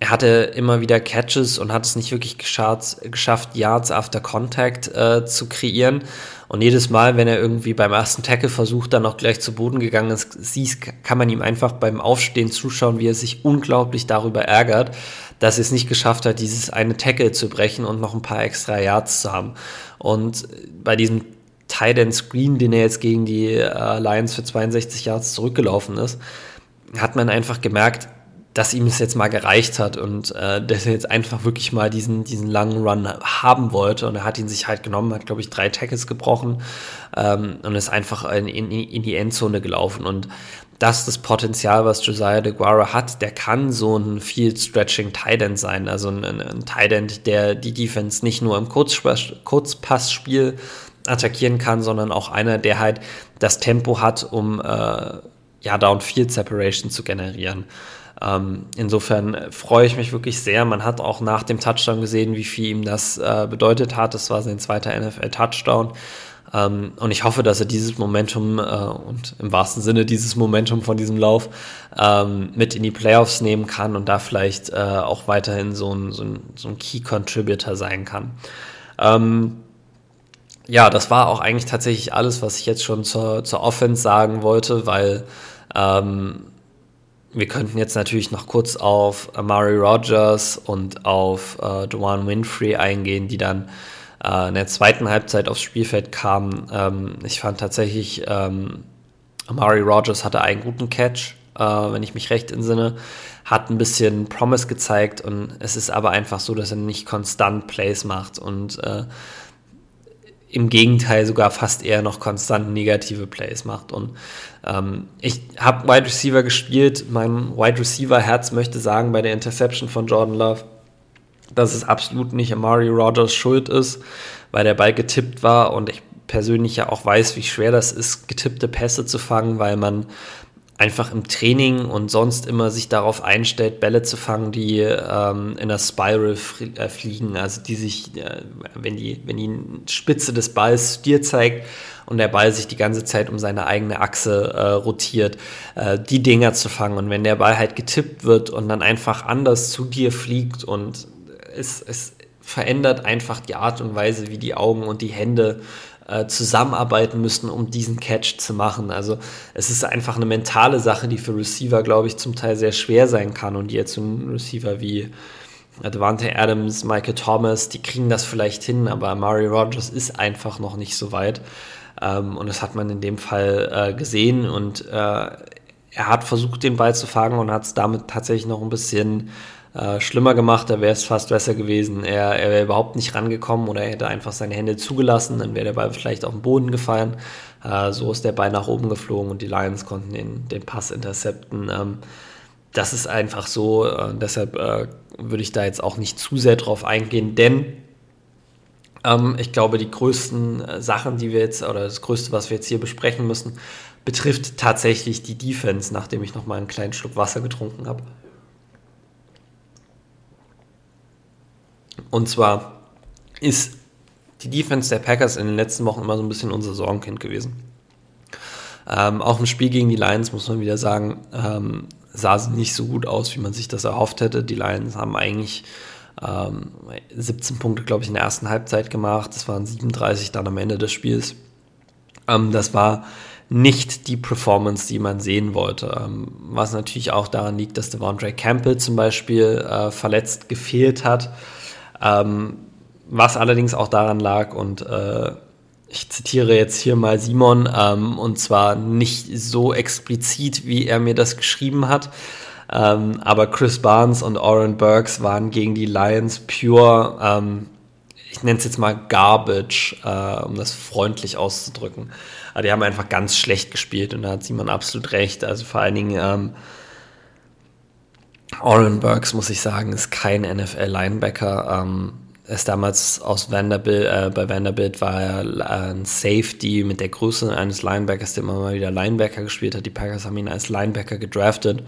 Speaker 1: er hatte immer wieder Catches und hat es nicht wirklich geschafft, Yards after Contact äh, zu kreieren. Und jedes Mal, wenn er irgendwie beim ersten Tackle versucht, dann auch gleich zu Boden gegangen ist, siehst, kann man ihm einfach beim Aufstehen zuschauen, wie er sich unglaublich darüber ärgert, dass er es nicht geschafft hat, dieses eine Tackle zu brechen und noch ein paar extra Yards zu haben. Und bei diesem Tight End Screen, den er jetzt gegen die äh, Lions für 62 Yards zurückgelaufen ist, hat man einfach gemerkt, dass ihm es jetzt mal gereicht hat und äh, dass er jetzt einfach wirklich mal diesen, diesen langen Run haben wollte. Und er hat ihn sich halt genommen, hat, glaube ich, drei Tackles gebrochen ähm, und ist einfach in, in, in die Endzone gelaufen. Und das ist das Potenzial, was Josiah DeGuara hat. Der kann so ein Field-Stretching Tight End sein. Also ein, ein Tight End, der die Defense nicht nur im Kurzpassspiel attackieren kann, sondern auch einer, der halt das Tempo hat, um äh, ja, Downfield Separation zu generieren. Ähm, insofern freue ich mich wirklich sehr. Man hat auch nach dem Touchdown gesehen, wie viel ihm das äh, bedeutet hat. Das war sein zweiter NFL-Touchdown. Ähm, und ich hoffe, dass er dieses Momentum äh, und im wahrsten Sinne dieses Momentum von diesem Lauf ähm, mit in die Playoffs nehmen kann und da vielleicht äh, auch weiterhin so ein, so ein, so ein Key-Contributor sein kann. Ähm, ja, das war auch eigentlich tatsächlich alles, was ich jetzt schon zur, zur Offense sagen wollte, weil ähm, wir könnten jetzt natürlich noch kurz auf Amari Rogers und auf äh, Joanne Winfrey eingehen, die dann äh, in der zweiten Halbzeit aufs Spielfeld kamen. Ähm, ich fand tatsächlich, ähm, Amari Rogers hatte einen guten Catch, äh, wenn ich mich recht entsinne, hat ein bisschen Promise gezeigt und es ist aber einfach so, dass er nicht konstant Plays macht und äh, im Gegenteil sogar fast eher noch konstant negative Plays macht. Und ähm, ich habe Wide Receiver gespielt. Mein Wide Receiver Herz möchte sagen bei der Interception von Jordan Love, dass es absolut nicht Amari Rogers Schuld ist, weil der Ball getippt war und ich persönlich ja auch weiß, wie schwer das ist, getippte Pässe zu fangen, weil man einfach im Training und sonst immer sich darauf einstellt, Bälle zu fangen, die ähm, in der Spiral äh, fliegen, also die sich, äh, wenn die, wenn die Spitze des Balls dir zeigt und der Ball sich die ganze Zeit um seine eigene Achse äh, rotiert, äh, die Dinger zu fangen. Und wenn der Ball halt getippt wird und dann einfach anders zu dir fliegt und es, es verändert einfach die Art und Weise, wie die Augen und die Hände äh, zusammenarbeiten müssen, um diesen Catch zu machen. Also es ist einfach eine mentale Sache, die für Receiver, glaube ich, zum Teil sehr schwer sein kann und jetzt ein Receiver wie Devante Adams, Michael Thomas, die kriegen das vielleicht hin, aber Murray Rogers ist einfach noch nicht so weit. Ähm, und das hat man in dem Fall äh, gesehen und äh, er hat versucht, den Ball zu fangen und hat es damit tatsächlich noch ein bisschen äh, schlimmer gemacht, da wäre es fast besser gewesen. Er, er wäre überhaupt nicht rangekommen oder er hätte einfach seine Hände zugelassen, dann wäre der Ball vielleicht auf den Boden gefallen. Äh, so ist der Ball nach oben geflogen und die Lions konnten den, den Pass intercepten. Ähm, das ist einfach so, äh, deshalb äh, würde ich da jetzt auch nicht zu sehr drauf eingehen, denn ähm, ich glaube, die größten äh, Sachen, die wir jetzt, oder das Größte, was wir jetzt hier besprechen müssen, betrifft tatsächlich die Defense, nachdem ich nochmal einen kleinen Schluck Wasser getrunken habe. Und zwar ist die Defense der Packers in den letzten Wochen immer so ein bisschen unser Sorgenkind gewesen. Ähm, auch im Spiel gegen die Lions muss man wieder sagen, ähm, sah es nicht so gut aus, wie man sich das erhofft hätte. Die Lions haben eigentlich ähm, 17 Punkte, glaube ich, in der ersten Halbzeit gemacht. Das waren 37 dann am Ende des Spiels. Ähm, das war nicht die Performance, die man sehen wollte. Ähm, was natürlich auch daran liegt, dass Devondre Campbell zum Beispiel äh, verletzt gefehlt hat. Ähm, was allerdings auch daran lag, und äh, ich zitiere jetzt hier mal Simon, ähm, und zwar nicht so explizit, wie er mir das geschrieben hat, ähm, aber Chris Barnes und Oren Burks waren gegen die Lions pure, ähm, ich nenne es jetzt mal Garbage, äh, um das freundlich auszudrücken. Aber die haben einfach ganz schlecht gespielt und da hat Simon absolut recht. Also vor allen Dingen ähm, Oren Burks, muss ich sagen, ist kein NFL-Linebacker. Ähm, ist damals aus Vanderbilt, äh, bei Vanderbilt war er äh, ein Safety mit der Größe eines Linebackers, der immer mal wieder Linebacker gespielt hat. Die Packers haben ihn als Linebacker gedraftet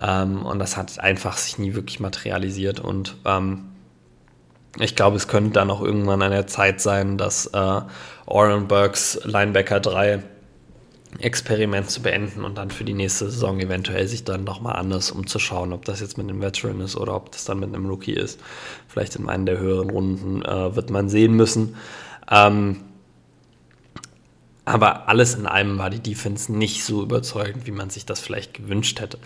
Speaker 1: ähm, und das hat einfach sich nie wirklich materialisiert und ähm, ich glaube, es könnte dann auch irgendwann an der Zeit sein, dass äh, Oren Burks Linebacker 3 Experiment zu beenden und dann für die nächste Saison eventuell sich dann nochmal anders umzuschauen, ob das jetzt mit einem Veteran ist oder ob das dann mit einem Rookie ist. Vielleicht in einem der höheren Runden äh, wird man sehen müssen. Ähm, aber alles in allem war die Defense nicht so überzeugend, wie man sich das vielleicht gewünscht hätte.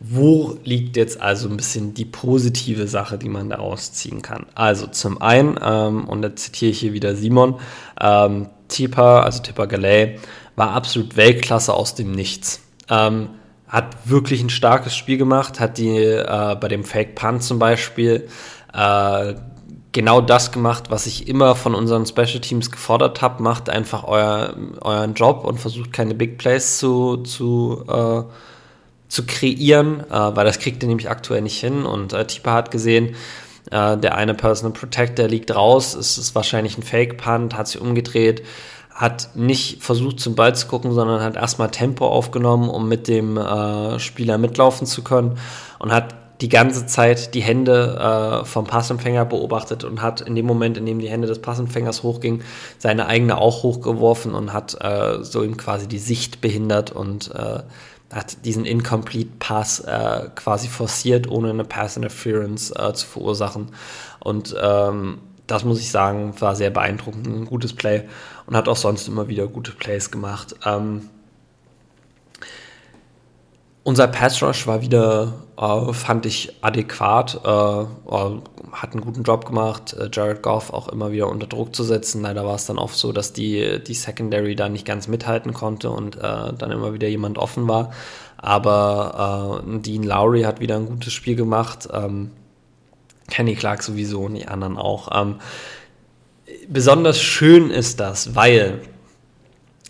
Speaker 1: Wo liegt jetzt also ein bisschen die positive Sache, die man daraus ziehen kann? Also zum einen, ähm, und da zitiere ich hier wieder Simon, ähm, Tipper, also Tipper Gallet, war absolut Weltklasse aus dem Nichts. Ähm, hat wirklich ein starkes Spiel gemacht, hat die äh, bei dem Fake Punt zum Beispiel äh, genau das gemacht, was ich immer von unseren Special Teams gefordert habe. Macht einfach euer, euren Job und versucht keine Big Plays zu, zu, äh, zu kreieren, äh, weil das kriegt ihr nämlich aktuell nicht hin. Und äh, Tipa hat gesehen, äh, der eine Personal Protector liegt raus, es ist wahrscheinlich ein Fake Punt, hat sich umgedreht, hat nicht versucht zum Ball zu gucken, sondern hat erstmal Tempo aufgenommen, um mit dem äh, Spieler mitlaufen zu können und hat die ganze Zeit die Hände äh, vom Passempfänger beobachtet und hat in dem Moment, in dem die Hände des Passempfängers hochgingen, seine eigene auch hochgeworfen und hat äh, so ihm quasi die Sicht behindert und äh, hat diesen Incomplete Pass äh, quasi forciert, ohne eine Pass Interference äh, zu verursachen. Und ähm, das muss ich sagen, war sehr beeindruckend, ein gutes Play und hat auch sonst immer wieder gute Plays gemacht. Ähm, unser Pass Rush war wieder, äh, fand ich, adäquat, äh, äh, hat einen guten Job gemacht, äh, Jared Goff auch immer wieder unter Druck zu setzen. Leider war es dann oft so, dass die, die Secondary da nicht ganz mithalten konnte und äh, dann immer wieder jemand offen war. Aber äh, Dean Lowry hat wieder ein gutes Spiel gemacht. Ähm, Kenny Clark sowieso und die anderen auch. Ähm, besonders schön ist das, weil,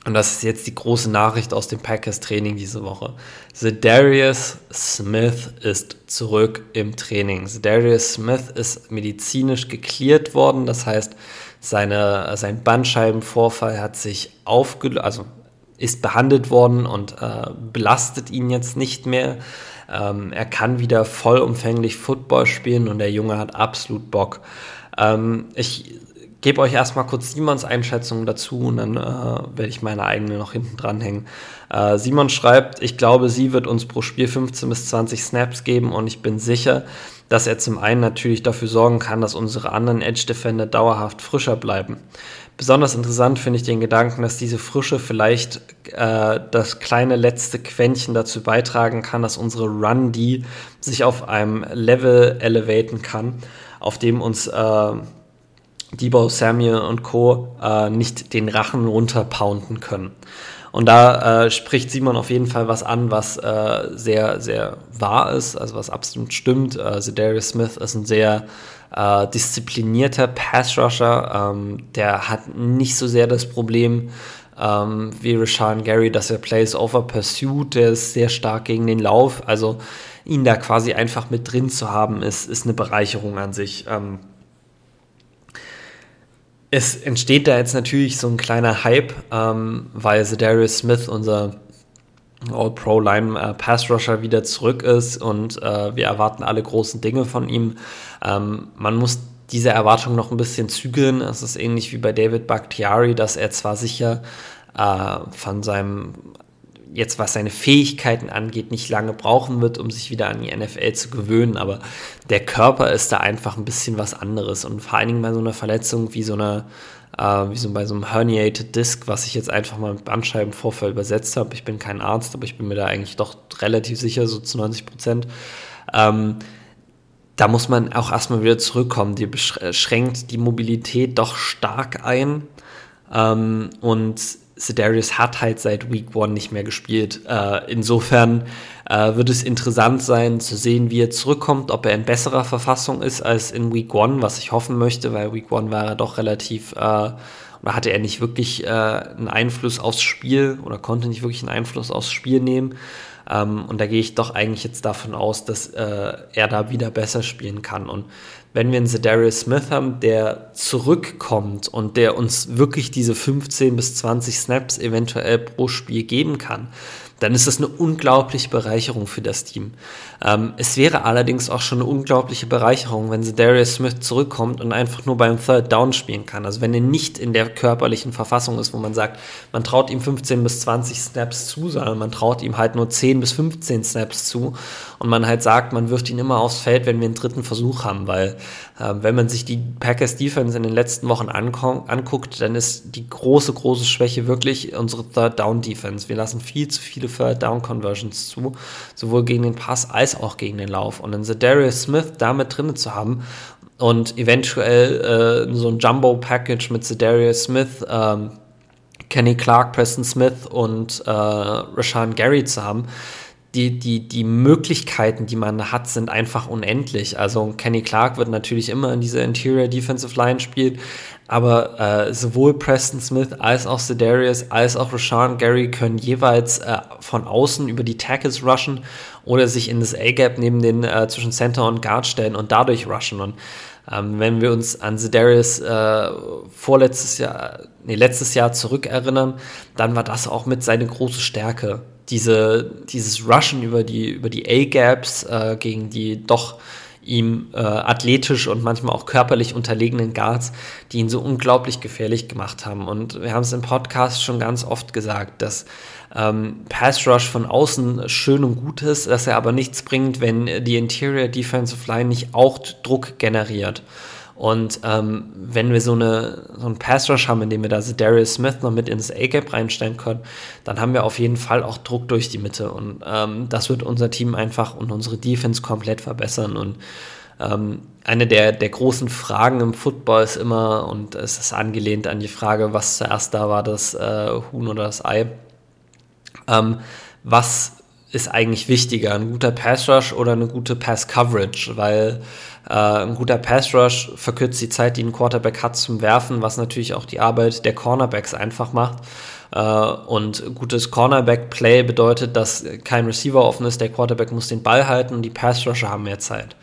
Speaker 1: und das ist jetzt die große Nachricht aus dem Packers Training diese Woche, Darius Smith ist zurück im Training. Darius Smith ist medizinisch geklärt worden, das heißt, seine, sein Bandscheibenvorfall hat sich aufgelöst, also ist behandelt worden und äh, belastet ihn jetzt nicht mehr. Ähm, er kann wieder vollumfänglich Football spielen und der Junge hat absolut Bock. Ähm, ich gebe euch erstmal kurz Simons Einschätzung dazu und dann äh, werde ich meine eigene noch hinten dranhängen. Äh, Simon schreibt, ich glaube, sie wird uns pro Spiel 15 bis 20 Snaps geben und ich bin sicher, dass er zum einen natürlich dafür sorgen kann, dass unsere anderen Edge Defender dauerhaft frischer bleiben. Besonders interessant finde ich den Gedanken, dass diese Frische vielleicht äh, das kleine letzte Quäntchen dazu beitragen kann, dass unsere Run-D sich auf einem Level elevaten kann, auf dem uns äh, Debo Samuel und Co. Äh, nicht den Rachen runterpounden können. Und da äh, spricht Simon auf jeden Fall was an, was äh, sehr, sehr wahr ist, also was absolut stimmt. Äh, Zedarius Smith ist ein sehr äh, disziplinierter Pass-Rusher. Ähm, der hat nicht so sehr das Problem ähm, wie Rashawn Gary, dass er Plays over Pursuit, der ist sehr stark gegen den Lauf. Also ihn da quasi einfach mit drin zu haben, ist, ist eine Bereicherung an sich. Ähm, es entsteht da jetzt natürlich so ein kleiner Hype, ähm, weil Darius Smith, unser All-Pro-Line äh, wieder zurück ist und äh, wir erwarten alle großen Dinge von ihm. Ähm, man muss diese Erwartung noch ein bisschen zügeln. Es ist ähnlich wie bei David Bakhtiari, dass er zwar sicher äh, von seinem jetzt was seine Fähigkeiten angeht, nicht lange brauchen wird, um sich wieder an die NFL zu gewöhnen. Aber der Körper ist da einfach ein bisschen was anderes. Und vor allen Dingen bei so einer Verletzung wie so einer, äh, wie so bei so einem Herniated Disc, was ich jetzt einfach mal mit Bandscheibenvorfall übersetzt habe. Ich bin kein Arzt, aber ich bin mir da eigentlich doch relativ sicher, so zu 90 Prozent. Ähm, da muss man auch erstmal wieder zurückkommen. Die beschränkt die Mobilität doch stark ein. Ähm, und Sedarius hat halt seit Week One nicht mehr gespielt. Äh, insofern äh, wird es interessant sein zu sehen, wie er zurückkommt, ob er in besserer Verfassung ist als in Week One, was ich hoffen möchte, weil Week One war er doch relativ, äh, oder hatte er nicht wirklich äh, einen Einfluss aufs Spiel oder konnte nicht wirklich einen Einfluss aufs Spiel nehmen. Ähm, und da gehe ich doch eigentlich jetzt davon aus, dass äh, er da wieder besser spielen kann. Und wenn wir einen Zedarius Smith haben, der zurückkommt und der uns wirklich diese 15 bis 20 Snaps eventuell pro Spiel geben kann, dann ist das eine unglaubliche Bereicherung für das Team. Ähm, es wäre allerdings auch schon eine unglaubliche Bereicherung, wenn Darius Smith zurückkommt und einfach nur beim Third Down spielen kann. Also wenn er nicht in der körperlichen Verfassung ist, wo man sagt, man traut ihm 15 bis 20 Snaps zu, sondern man traut ihm halt nur 10 bis 15 Snaps zu und man halt sagt, man wirft ihn immer aufs Feld, wenn wir einen dritten Versuch haben, weil äh, wenn man sich die Packers Defense in den letzten Wochen anguckt, dann ist die große, große Schwäche wirklich unsere Third Down Defense. Wir lassen viel zu viele Third Down Conversions zu, sowohl gegen den Pass als auch gegen den Lauf. Und einen Darius Smith damit drin zu haben und eventuell äh, so ein Jumbo-Package mit Darius Smith, ähm, Kenny Clark, Preston Smith und äh, Rashan Gary zu haben, die, die, die Möglichkeiten, die man hat, sind einfach unendlich. Also Kenny Clark wird natürlich immer in dieser Interior Defensive Line spielen, aber äh, sowohl Preston Smith als auch Sedarius als auch Rashawn Gary können jeweils äh, von außen über die Tackles rushen oder sich in das A-Gap neben den äh, zwischen Center und Guard stellen und dadurch rushen. Und ähm, wenn wir uns an Sedarius äh, vorletztes Jahr, nee, letztes Jahr zurückerinnern, dann war das auch mit seine große Stärke. Diese, dieses Rushen über die, über die A-Gaps äh, gegen die doch ihm äh, athletisch und manchmal auch körperlich unterlegenen Guards, die ihn so unglaublich gefährlich gemacht haben. Und wir haben es im Podcast schon ganz oft gesagt, dass ähm, Pass Rush von außen schön und gut ist, dass er aber nichts bringt, wenn die Interior Defensive Line nicht auch Druck generiert. Und ähm, wenn wir so, eine, so einen Pass-Rush haben, in dem wir da Darius Smith noch mit ins A-Gap reinstellen können, dann haben wir auf jeden Fall auch Druck durch die Mitte. Und ähm, das wird unser Team einfach und unsere Defense komplett verbessern. Und ähm, eine der, der großen Fragen im Football ist immer, und es ist angelehnt an die Frage, was zuerst da war, das äh, Huhn oder das Ei. Ähm, was ist eigentlich wichtiger, ein guter Pass Rush oder eine gute Pass Coverage? Weil äh, ein guter Pass Rush verkürzt die Zeit, die ein Quarterback hat zum Werfen, was natürlich auch die Arbeit der Cornerbacks einfach macht. Äh, und gutes Cornerback-Play bedeutet, dass kein Receiver offen ist, der Quarterback muss den Ball halten und die Pass Rusher haben mehr Zeit.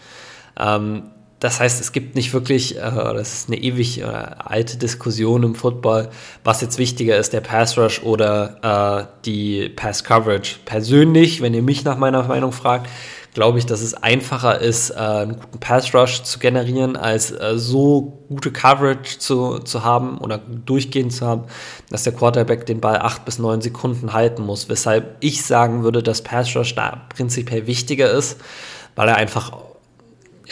Speaker 1: Ähm, das heißt, es gibt nicht wirklich, äh, das ist eine ewig äh, alte Diskussion im Football, was jetzt wichtiger ist, der Pass Rush oder äh, die Pass Coverage. Persönlich, wenn ihr mich nach meiner Meinung fragt, glaube ich, dass es einfacher ist, äh, einen guten Pass Rush zu generieren, als äh, so gute Coverage zu, zu haben oder durchgehend zu haben, dass der Quarterback den Ball acht bis neun Sekunden halten muss. Weshalb ich sagen würde, dass Pass Rush da prinzipiell wichtiger ist, weil er einfach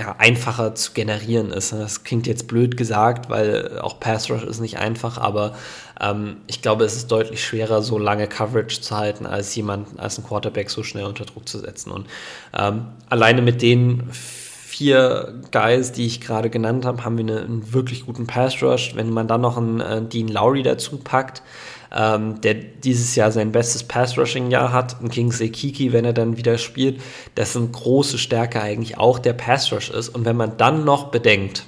Speaker 1: ja, einfacher zu generieren ist. Das klingt jetzt blöd gesagt, weil auch Pass Rush ist nicht einfach, aber ähm, ich glaube, es ist deutlich schwerer, so lange Coverage zu halten, als jemand, als ein Quarterback so schnell unter Druck zu setzen. Und ähm, alleine mit den vier Guys, die ich gerade genannt habe, haben wir eine, einen wirklich guten Pass Rush. Wenn man dann noch einen äh, Dean Lowry dazu packt, ähm, der dieses Jahr sein bestes Pass-Rushing-Jahr hat. Und Kingsley Kiki, wenn er dann wieder spielt, dessen große Stärke eigentlich auch der Pass-Rush ist. Und wenn man dann noch bedenkt,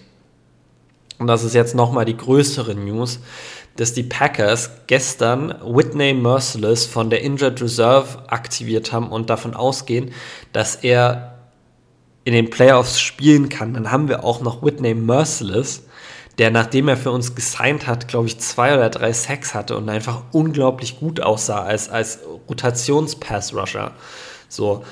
Speaker 1: und das ist jetzt nochmal die größere News, dass die Packers gestern Whitney Merciless von der Injured Reserve aktiviert haben und davon ausgehen, dass er in den Playoffs spielen kann, dann haben wir auch noch Whitney Merciless, der nachdem er für uns gesigned hat, glaube ich, zwei oder drei Sacks hatte und einfach unglaublich gut aussah als, als Rotations-Pass-Rusher. So.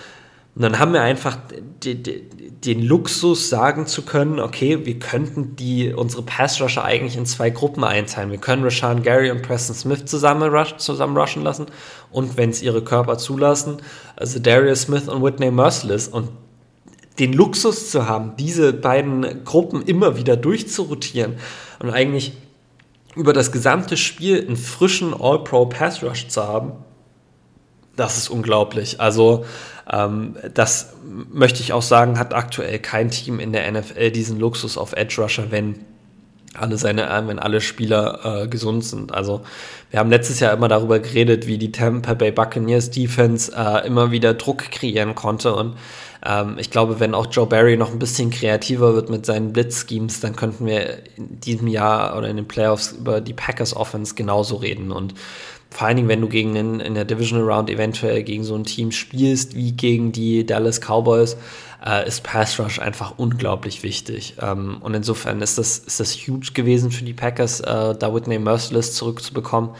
Speaker 1: Und dann haben wir einfach den Luxus sagen zu können, okay, wir könnten die, unsere Pass-Rusher eigentlich in zwei Gruppen einteilen. Wir können Rashawn Gary und Preston Smith zusammen, rush, zusammen rushen lassen und wenn es ihre Körper zulassen, also Darius Smith und Whitney Merciless. Und den Luxus zu haben, diese beiden Gruppen immer wieder durchzurotieren und eigentlich über das gesamte Spiel einen frischen All-Pro Pass Rush zu haben, das ist unglaublich. Also ähm, das möchte ich auch sagen, hat aktuell kein Team in der NFL diesen Luxus auf Edge Rusher, wenn alle seine, äh, wenn alle Spieler äh, gesund sind. Also wir haben letztes Jahr immer darüber geredet, wie die Tampa Bay Buccaneers Defense äh, immer wieder Druck kreieren konnte und ähm, ich glaube, wenn auch Joe Barry noch ein bisschen kreativer wird mit seinen Blitz-Schemes, dann könnten wir in diesem Jahr oder in den Playoffs über die Packers Offense genauso reden. Und vor allen Dingen, wenn du gegen in, in der Divisional Round eventuell gegen so ein Team spielst wie gegen die Dallas Cowboys, äh, ist Pass Rush einfach unglaublich wichtig. Ähm, und insofern ist das, ist das huge gewesen für die Packers, äh, da Whitney Merciless zurückzubekommen,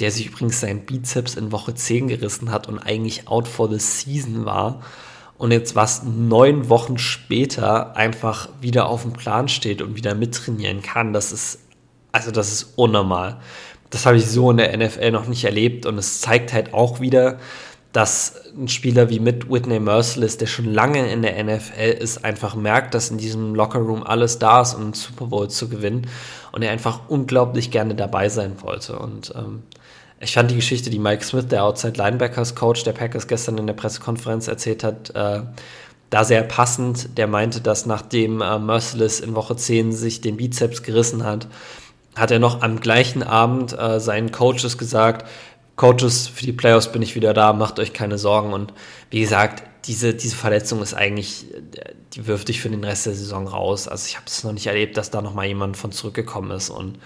Speaker 1: der sich übrigens seinen Bizeps in Woche 10 gerissen hat und eigentlich out for the season war. Und jetzt was neun Wochen später einfach wieder auf dem Plan steht und wieder mittrainieren kann, das ist, also das ist unnormal. Das habe ich so in der NFL noch nicht erlebt. Und es zeigt halt auch wieder, dass ein Spieler wie mit Whitney Merciless, der schon lange in der NFL ist, einfach merkt, dass in diesem Lockerroom alles da ist, um einen Super Bowl zu gewinnen. Und er einfach unglaublich gerne dabei sein wollte. Und ähm, ich fand die Geschichte, die Mike Smith, der Outside Linebackers Coach der Packers gestern in der Pressekonferenz erzählt hat, äh, da sehr passend. Der meinte, dass nachdem äh, Merciless in Woche 10 sich den Bizeps gerissen hat, hat er noch am gleichen Abend äh, seinen Coaches gesagt, Coaches, für die Playoffs bin ich wieder da, macht euch keine Sorgen. Und wie gesagt, diese, diese Verletzung ist eigentlich, die wirft dich für den Rest der Saison raus. Also ich habe es noch nicht erlebt, dass da nochmal jemand von zurückgekommen ist. Und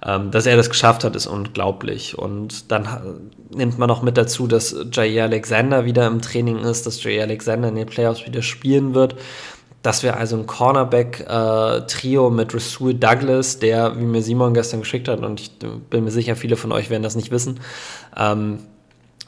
Speaker 1: dass er das geschafft hat, ist unglaublich. Und dann nimmt man noch mit dazu, dass Jair Alexander wieder im Training ist, dass Jair Alexander in den Playoffs wieder spielen wird dass wir also ein Cornerback-Trio äh, mit Rasul Douglas, der, wie mir Simon gestern geschickt hat, und ich bin mir sicher, viele von euch werden das nicht wissen, ähm,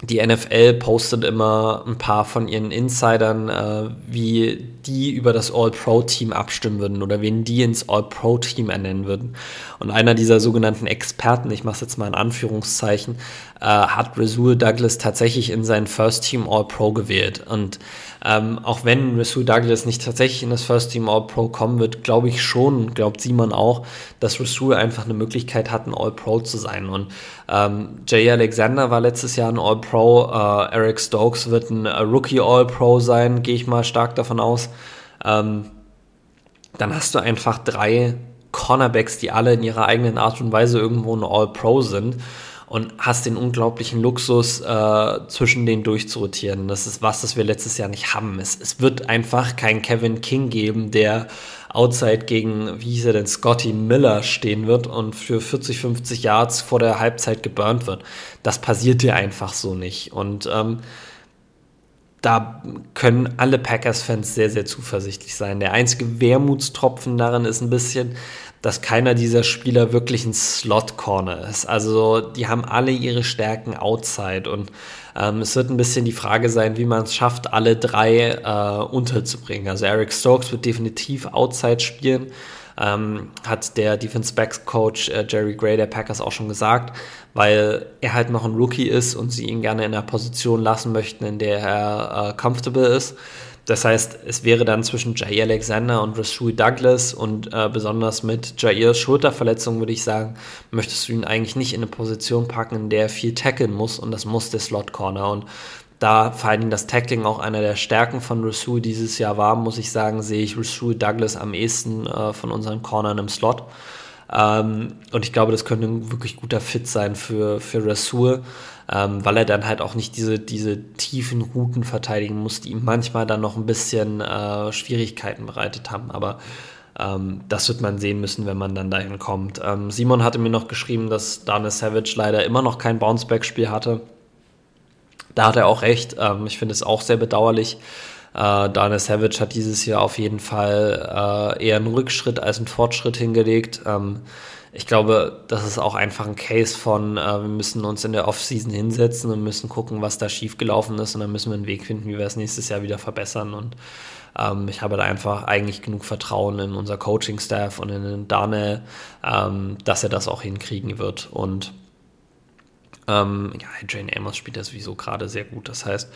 Speaker 1: die NFL postet immer ein paar von ihren Insidern, äh, wie die über das All-Pro-Team abstimmen würden oder wen die ins All-Pro-Team ernennen würden. Und einer dieser sogenannten Experten, ich mache es jetzt mal in Anführungszeichen, äh, hat Rasul Douglas tatsächlich in sein First Team All-Pro gewählt. Und ähm, auch wenn Rasul Douglas nicht tatsächlich in das First Team All-Pro kommen wird, glaube ich schon, glaubt Simon auch, dass Rasul einfach eine Möglichkeit hat, ein All-Pro zu sein. Und ähm, Jay Alexander war letztes Jahr ein All-Pro, äh, Eric Stokes wird ein äh, Rookie All-Pro sein, gehe ich mal stark davon aus. Ähm, dann hast du einfach drei Cornerbacks, die alle in ihrer eigenen Art und Weise irgendwo ein All-Pro sind und hast den unglaublichen Luxus, äh, zwischen denen durchzurotieren. Das ist was, das wir letztes Jahr nicht haben. Es, es wird einfach keinen Kevin King geben, der outside gegen, wie hieß er denn, Scotty Miller stehen wird und für 40, 50 Yards vor der Halbzeit geburnt wird. Das passiert dir einfach so nicht. Und ähm, da können alle Packers-Fans sehr, sehr zuversichtlich sein. Der einzige Wermutstropfen darin ist ein bisschen, dass keiner dieser Spieler wirklich ein Slot-Corner ist. Also die haben alle ihre Stärken outside und ähm, es wird ein bisschen die Frage sein, wie man es schafft, alle drei äh, unterzubringen. Also Eric Stokes wird definitiv outside spielen. Ähm, hat der Defense Backs Coach äh, Jerry Gray der Packers auch schon gesagt, weil er halt noch ein Rookie ist und sie ihn gerne in einer Position lassen möchten, in der er äh, comfortable ist. Das heißt, es wäre dann zwischen Jair Alexander und Rasul Douglas und äh, besonders mit Jairs Schulterverletzung würde ich sagen, möchtest du ihn eigentlich nicht in eine Position packen, in der er viel tackeln muss und das muss der Slot Corner. Und da vor allen Dingen das Tackling auch einer der Stärken von Rasul dieses Jahr war, muss ich sagen, sehe ich Rasul Douglas am ehesten äh, von unseren Cornern im Slot. Ähm, und ich glaube, das könnte ein wirklich guter Fit sein für, für Rasul ähm, weil er dann halt auch nicht diese, diese tiefen Routen verteidigen muss, die ihm manchmal dann noch ein bisschen äh, Schwierigkeiten bereitet haben. Aber ähm, das wird man sehen müssen, wenn man dann dahin kommt. Ähm, Simon hatte mir noch geschrieben, dass Daniel Savage leider immer noch kein Bounceback-Spiel hatte. Da hat er auch recht. Ähm, ich finde es auch sehr bedauerlich. Äh, Daniel Savage hat dieses Jahr auf jeden Fall äh, eher einen Rückschritt als einen Fortschritt hingelegt. Ähm, ich glaube, das ist auch einfach ein Case von, äh, wir müssen uns in der Offseason hinsetzen und müssen gucken, was da schiefgelaufen ist und dann müssen wir einen Weg finden, wie wir es nächstes Jahr wieder verbessern. Und ähm, ich habe da einfach eigentlich genug Vertrauen in unser Coaching-Staff und in Daniel, ähm, dass er das auch hinkriegen wird. Und ähm, ja, Jane Amos spielt das sowieso gerade sehr gut. Das heißt,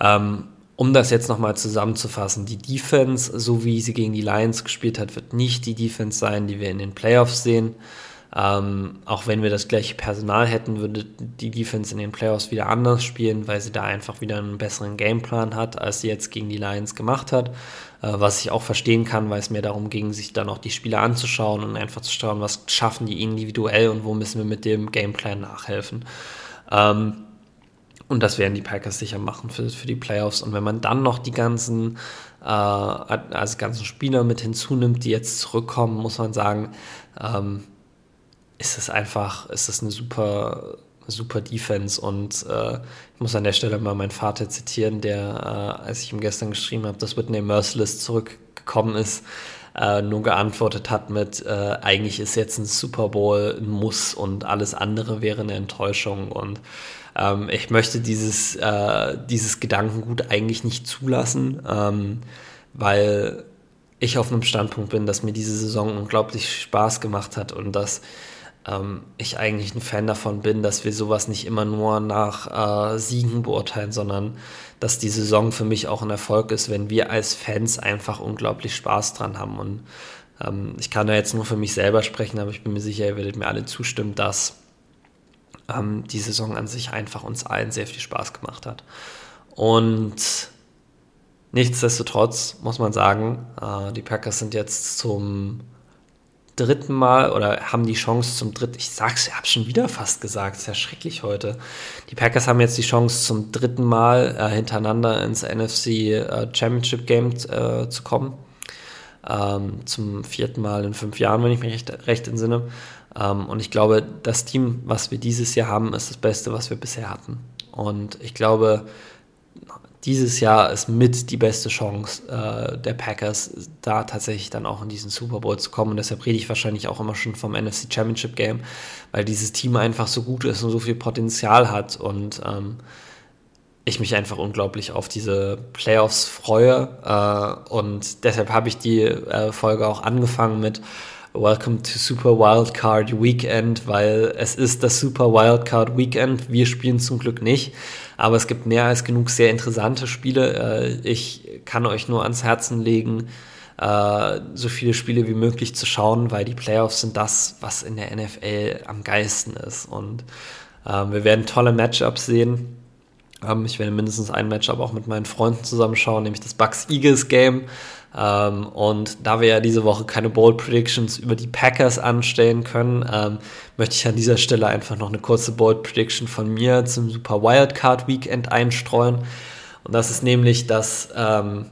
Speaker 1: ähm, um das jetzt nochmal zusammenzufassen, die Defense, so wie sie gegen die Lions gespielt hat, wird nicht die Defense sein, die wir in den Playoffs sehen. Ähm, auch wenn wir das gleiche Personal hätten, würde die Defense in den Playoffs wieder anders spielen, weil sie da einfach wieder einen besseren Gameplan hat, als sie jetzt gegen die Lions gemacht hat. Äh, was ich auch verstehen kann, weil es mir darum ging, sich dann auch die Spiele anzuschauen und einfach zu schauen, was schaffen die individuell und wo müssen wir mit dem Gameplan nachhelfen. Ähm, und das werden die Packers sicher machen für, für die Playoffs. Und wenn man dann noch die ganzen, äh, also ganzen Spieler mit hinzunimmt, die jetzt zurückkommen, muss man sagen, ähm, ist es einfach, ist es eine super, super Defense und äh, ich muss an der Stelle mal meinen Vater zitieren, der, äh, als ich ihm gestern geschrieben habe, dass Whitney Merciless zurückgekommen ist, äh, nur geantwortet hat mit, äh, eigentlich ist jetzt ein Super Bowl ein Muss und alles andere wäre eine Enttäuschung und ähm, ich möchte dieses, äh, dieses Gedankengut eigentlich nicht zulassen, ähm, weil ich auf einem Standpunkt bin, dass mir diese Saison unglaublich Spaß gemacht hat und dass ähm, ich eigentlich ein Fan davon bin, dass wir sowas nicht immer nur nach äh, Siegen beurteilen, sondern dass die Saison für mich auch ein Erfolg ist, wenn wir als Fans einfach unglaublich Spaß dran haben. Und ähm, ich kann da jetzt nur für mich selber sprechen, aber ich bin mir sicher, ihr werdet mir alle zustimmen, dass ähm, die Saison an sich einfach uns allen sehr viel Spaß gemacht hat. Und nichtsdestotrotz muss man sagen, äh, die Packers sind jetzt zum dritten Mal oder haben die Chance zum dritten, ich sag's, ich hab's schon wieder fast gesagt, ist ja schrecklich heute. Die Packers haben jetzt die Chance zum dritten Mal äh, hintereinander ins NFC äh, Championship Game äh, zu kommen. Ähm, zum vierten Mal in fünf Jahren, wenn ich mich recht, recht entsinne. Ähm, und ich glaube, das Team, was wir dieses Jahr haben, ist das Beste, was wir bisher hatten. Und ich glaube, dieses Jahr ist mit die beste Chance äh, der Packers, da tatsächlich dann auch in diesen Super Bowl zu kommen. Und deshalb rede ich wahrscheinlich auch immer schon vom NFC Championship Game, weil dieses Team einfach so gut ist und so viel Potenzial hat und ähm, ich mich einfach unglaublich auf diese Playoffs freue. Äh, und deshalb habe ich die äh, Folge auch angefangen mit Welcome to Super Wildcard Weekend, weil es ist das Super Wildcard Weekend. Wir spielen zum Glück nicht, aber es gibt mehr als genug sehr interessante Spiele. Äh, ich kann euch nur ans Herzen legen, äh, so viele Spiele wie möglich zu schauen, weil die Playoffs sind das, was in der NFL am geilsten ist. Und ähm, wir werden tolle Matchups sehen. Ähm, ich werde mindestens ein Matchup auch mit meinen Freunden zusammenschauen, nämlich das Bucks-Eagles-Game. Ähm, und da wir ja diese Woche keine Bold Predictions über die Packers anstellen können, ähm, möchte ich an dieser Stelle einfach noch eine kurze Bold Prediction von mir zum Super Wildcard Weekend einstreuen. Und das ist nämlich, dass ähm,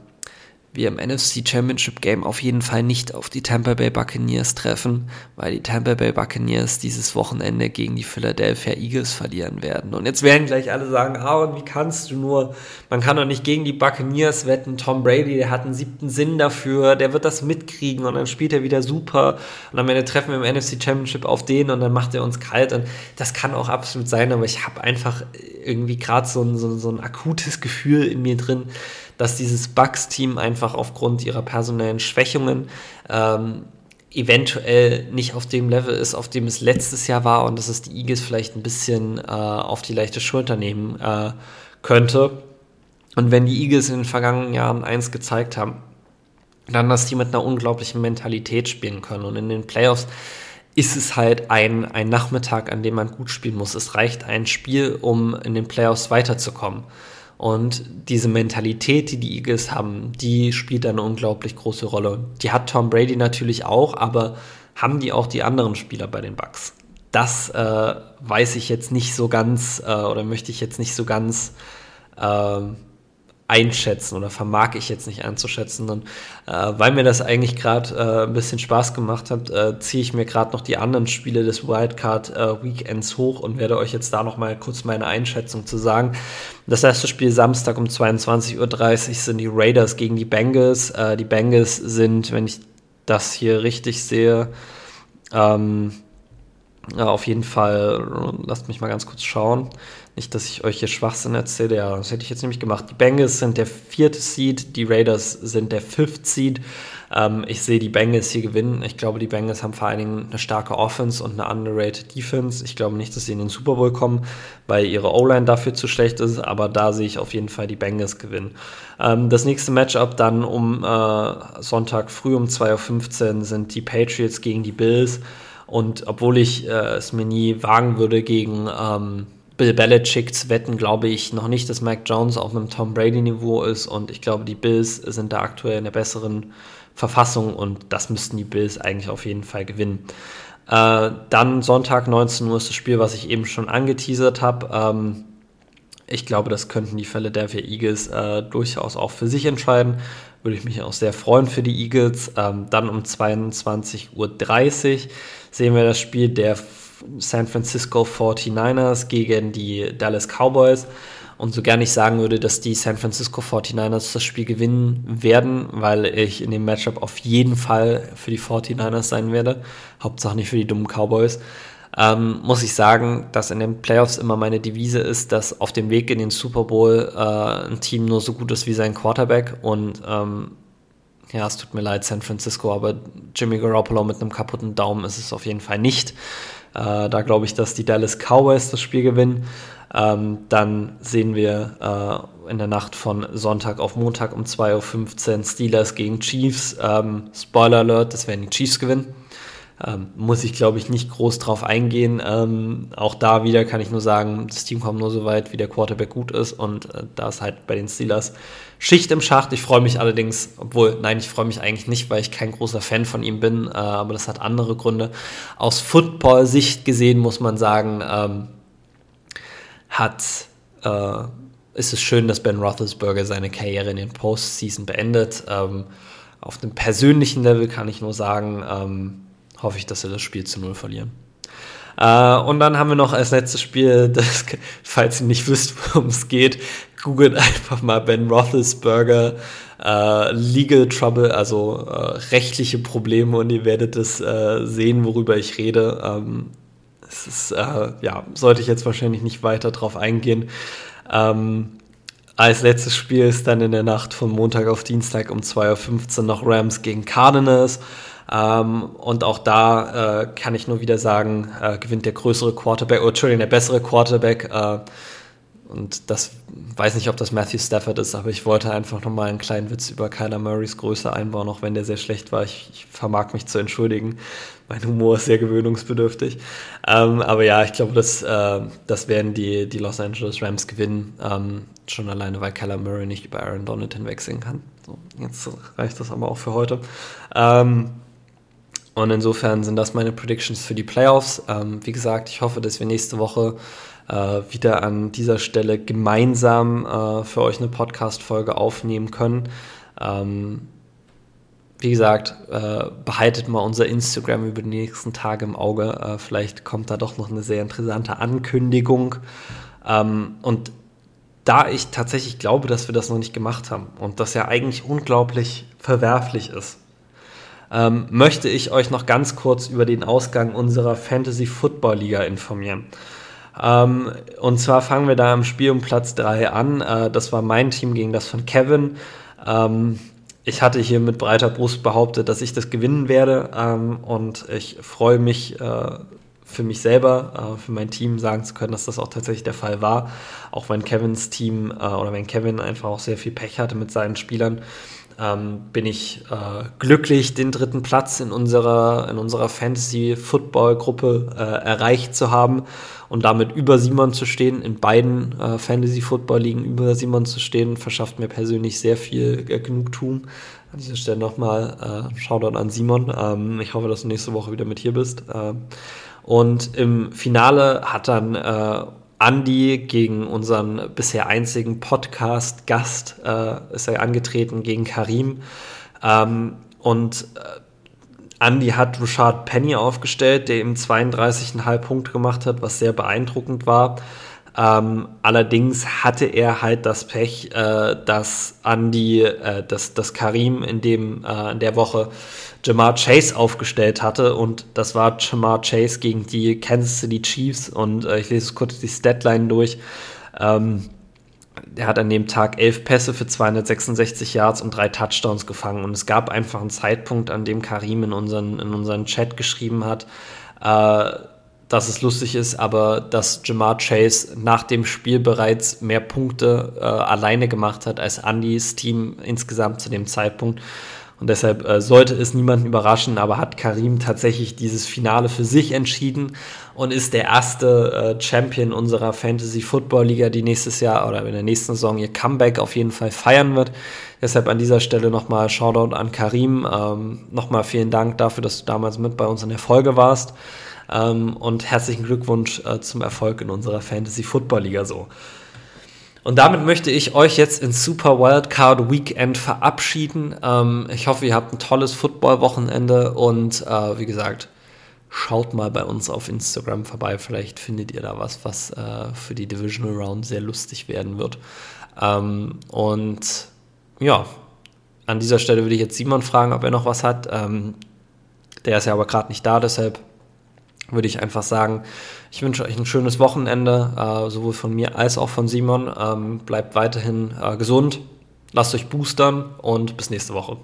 Speaker 1: wir im NFC Championship Game auf jeden Fall nicht auf die Tampa Bay Buccaneers treffen, weil die Tampa Bay Buccaneers dieses Wochenende gegen die Philadelphia Eagles verlieren werden. Und jetzt werden gleich alle sagen, ah, und wie kannst du nur, man kann doch nicht gegen die Buccaneers wetten, Tom Brady, der hat einen siebten Sinn dafür, der wird das mitkriegen und dann spielt er wieder super. Und am Ende treffen wir im NFC Championship auf den und dann macht er uns kalt. Und das kann auch absolut sein, aber ich habe einfach irgendwie gerade so so, so ein akutes Gefühl in mir drin, dass dieses Bucks-Team einfach aufgrund ihrer personellen Schwächungen ähm, eventuell nicht auf dem Level ist, auf dem es letztes Jahr war und dass es die Eagles vielleicht ein bisschen äh, auf die leichte Schulter nehmen äh, könnte. Und wenn die Eagles in den vergangenen Jahren eins gezeigt haben, dann, dass die mit einer unglaublichen Mentalität spielen können. Und in den Playoffs ist es halt ein, ein Nachmittag, an dem man gut spielen muss. Es reicht ein Spiel, um in den Playoffs weiterzukommen. Und diese Mentalität, die die Eagles haben, die spielt eine unglaublich große Rolle. Die hat Tom Brady natürlich auch, aber haben die auch die anderen Spieler bei den Bucks? Das äh, weiß ich jetzt nicht so ganz äh, oder möchte ich jetzt nicht so ganz äh, einschätzen oder vermag ich jetzt nicht einzuschätzen. Und äh, weil mir das eigentlich gerade äh, ein bisschen Spaß gemacht hat, äh, ziehe ich mir gerade noch die anderen Spiele des Wildcard äh, Weekends hoch und werde euch jetzt da noch mal kurz meine Einschätzung zu sagen. Das erste Spiel Samstag um 22.30 Uhr sind die Raiders gegen die Bengals. Äh, die Bengals sind, wenn ich das hier richtig sehe, ähm, ja, auf jeden Fall, lasst mich mal ganz kurz schauen. Nicht, dass ich euch hier Schwachsinn erzähle. Ja, das hätte ich jetzt nämlich gemacht. Die Bengals sind der vierte Seed, die Raiders sind der fifth Seed. Ähm, ich sehe die Bengals hier gewinnen. Ich glaube, die Bengals haben vor allen Dingen eine starke Offense und eine underrated Defense. Ich glaube nicht, dass sie in den Super Bowl kommen, weil ihre O-Line dafür zu schlecht ist. Aber da sehe ich auf jeden Fall die Bengals gewinnen. Ähm, das nächste Matchup dann um äh, Sonntag früh um 2.15 Uhr sind die Patriots gegen die Bills. Und obwohl ich äh, es mir nie wagen würde, gegen ähm, Bill Belichick zu wetten, glaube ich noch nicht, dass Mac Jones auf einem Tom Brady-Niveau ist und ich glaube, die Bills sind da aktuell in der besseren Verfassung und das müssten die Bills eigentlich auf jeden Fall gewinnen. Äh, dann Sonntag 19 Uhr ist das Spiel, was ich eben schon angeteasert habe. Ähm, ich glaube, das könnten die Philadelphia Eagles äh, durchaus auch für sich entscheiden. Würde ich mich auch sehr freuen für die Eagles. Ähm, dann um 22.30 Uhr sehen wir das Spiel der San Francisco 49ers gegen die Dallas Cowboys. Und so gern ich sagen würde, dass die San Francisco 49ers das Spiel gewinnen werden, weil ich in dem Matchup auf jeden Fall für die 49ers sein werde. Hauptsache nicht für die dummen Cowboys. Ähm, muss ich sagen, dass in den Playoffs immer meine Devise ist, dass auf dem Weg in den Super Bowl äh, ein Team nur so gut ist wie sein Quarterback. Und ähm, ja, es tut mir leid, San Francisco, aber Jimmy Garoppolo mit einem kaputten Daumen ist es auf jeden Fall nicht. Äh, da glaube ich, dass die Dallas Cowboys das Spiel gewinnen. Ähm, dann sehen wir äh, in der Nacht von Sonntag auf Montag um 2.15 Uhr Steelers gegen Chiefs. Ähm, Spoiler Alert, das werden die Chiefs gewinnen. Ähm, muss ich, glaube ich, nicht groß drauf eingehen. Ähm, auch da wieder kann ich nur sagen, das Team kommt nur so weit, wie der Quarterback gut ist. Und äh, da ist halt bei den Steelers Schicht im Schacht. Ich freue mich allerdings, obwohl, nein, ich freue mich eigentlich nicht, weil ich kein großer Fan von ihm bin. Äh, aber das hat andere Gründe. Aus Football-Sicht gesehen muss man sagen, ähm, hat, äh, ist es schön, dass Ben Roethlisberger seine Karriere in den Postseason beendet. Ähm, auf dem persönlichen Level kann ich nur sagen, ähm, hoffe ich, dass sie das Spiel zu Null verlieren. Äh, und dann haben wir noch als letztes Spiel, das, falls ihr nicht wisst, worum es geht, googelt einfach mal Ben Roethlisberger äh, Legal Trouble, also äh, rechtliche Probleme und ihr werdet es sehen, worüber ich rede. Ähm, es ist, ja, sollte ich jetzt wahrscheinlich nicht weiter drauf eingehen. Ähm, als letztes Spiel ist dann in der Nacht von Montag auf Dienstag um 2.15 Uhr noch Rams gegen Cardinals. Ähm, und auch da äh, kann ich nur wieder sagen, äh, gewinnt der größere Quarterback, oder Entschuldigung, der bessere Quarterback. Äh, und das weiß nicht, ob das Matthew Stafford ist, aber ich wollte einfach nochmal einen kleinen Witz über Kyler Murrays Größe einbauen, auch wenn der sehr schlecht war. Ich, ich vermag mich zu entschuldigen. Mein Humor ist sehr gewöhnungsbedürftig. Ähm, aber ja, ich glaube, das, äh, das werden die, die Los Angeles Rams gewinnen. Ähm, schon alleine, weil Kyler Murray nicht über Aaron Donald hinwegsehen kann. So, jetzt reicht das aber auch für heute. Ähm, und insofern sind das meine Predictions für die Playoffs. Ähm, wie gesagt, ich hoffe, dass wir nächste Woche äh, wieder an dieser Stelle gemeinsam äh, für euch eine Podcast-Folge aufnehmen können. Ähm, wie gesagt, äh, behaltet mal unser Instagram über die nächsten Tage im Auge. Äh, vielleicht kommt da doch noch eine sehr interessante Ankündigung. Ähm, und da ich tatsächlich glaube, dass wir das noch nicht gemacht haben und das ja eigentlich unglaublich verwerflich ist, ähm, möchte ich euch noch ganz kurz über den Ausgang unserer Fantasy Football Liga informieren. Ähm, und zwar fangen wir da im Spiel um Platz 3 an. Äh, das war mein Team gegen das von Kevin. Ähm, ich hatte hier mit breiter Brust behauptet, dass ich das gewinnen werde. Ähm, und ich freue mich äh, für mich selber, äh, für mein Team sagen zu können, dass das auch tatsächlich der Fall war. Auch wenn Kevins Team äh, oder wenn Kevin einfach auch sehr viel Pech hatte mit seinen Spielern ähm, bin ich äh, glücklich, den dritten Platz in unserer, in unserer Fantasy-Football-Gruppe äh, erreicht zu haben und damit über Simon zu stehen, in beiden äh, Fantasy-Football-Ligen über Simon zu stehen, verschafft mir persönlich sehr viel äh, Genugtuung. An dieser Stelle nochmal äh, Shoutout an Simon. Ähm, ich hoffe, dass du nächste Woche wieder mit hier bist. Äh, und im Finale hat dann äh, Andy gegen unseren bisher einzigen Podcast-Gast äh, ist er angetreten, gegen Karim. Ähm, und äh, Andy hat Richard Penny aufgestellt, der ihm 32,5 Punkte gemacht hat, was sehr beeindruckend war. Ähm, allerdings hatte er halt das Pech, äh, dass Andy, äh, dass, dass Karim in, dem, äh, in der Woche Jamar Chase aufgestellt hatte und das war Jamar Chase gegen die Kansas City Chiefs und äh, ich lese kurz die Statline durch. Ähm, er hat an dem Tag elf Pässe für 266 Yards und drei Touchdowns gefangen und es gab einfach einen Zeitpunkt, an dem Karim in unseren, in unseren Chat geschrieben hat, äh, dass es lustig ist, aber dass Jamar Chase nach dem Spiel bereits mehr Punkte äh, alleine gemacht hat als Andys Team insgesamt zu dem Zeitpunkt. Und deshalb äh, sollte es niemanden überraschen, aber hat Karim tatsächlich dieses Finale für sich entschieden und ist der erste äh, Champion unserer Fantasy Football Liga, die nächstes Jahr oder in der nächsten Saison ihr Comeback auf jeden Fall feiern wird. Deshalb an dieser Stelle nochmal Shoutout an Karim. Ähm, nochmal vielen Dank dafür, dass du damals mit bei uns in der Folge warst. Ähm, und herzlichen Glückwunsch äh, zum Erfolg in unserer Fantasy Football Liga so. Und damit möchte ich euch jetzt ins Super Wildcard Weekend verabschieden. Ähm, ich hoffe, ihr habt ein tolles Football-Wochenende und äh, wie gesagt, schaut mal bei uns auf Instagram vorbei. Vielleicht findet ihr da was, was äh, für die Divisional Round sehr lustig werden wird. Ähm, und ja, an dieser Stelle würde ich jetzt Simon fragen, ob er noch was hat. Ähm, der ist ja aber gerade nicht da, deshalb würde ich einfach sagen, ich wünsche euch ein schönes Wochenende, äh, sowohl von mir als auch von Simon. Ähm, bleibt weiterhin äh, gesund, lasst euch boostern und bis nächste Woche.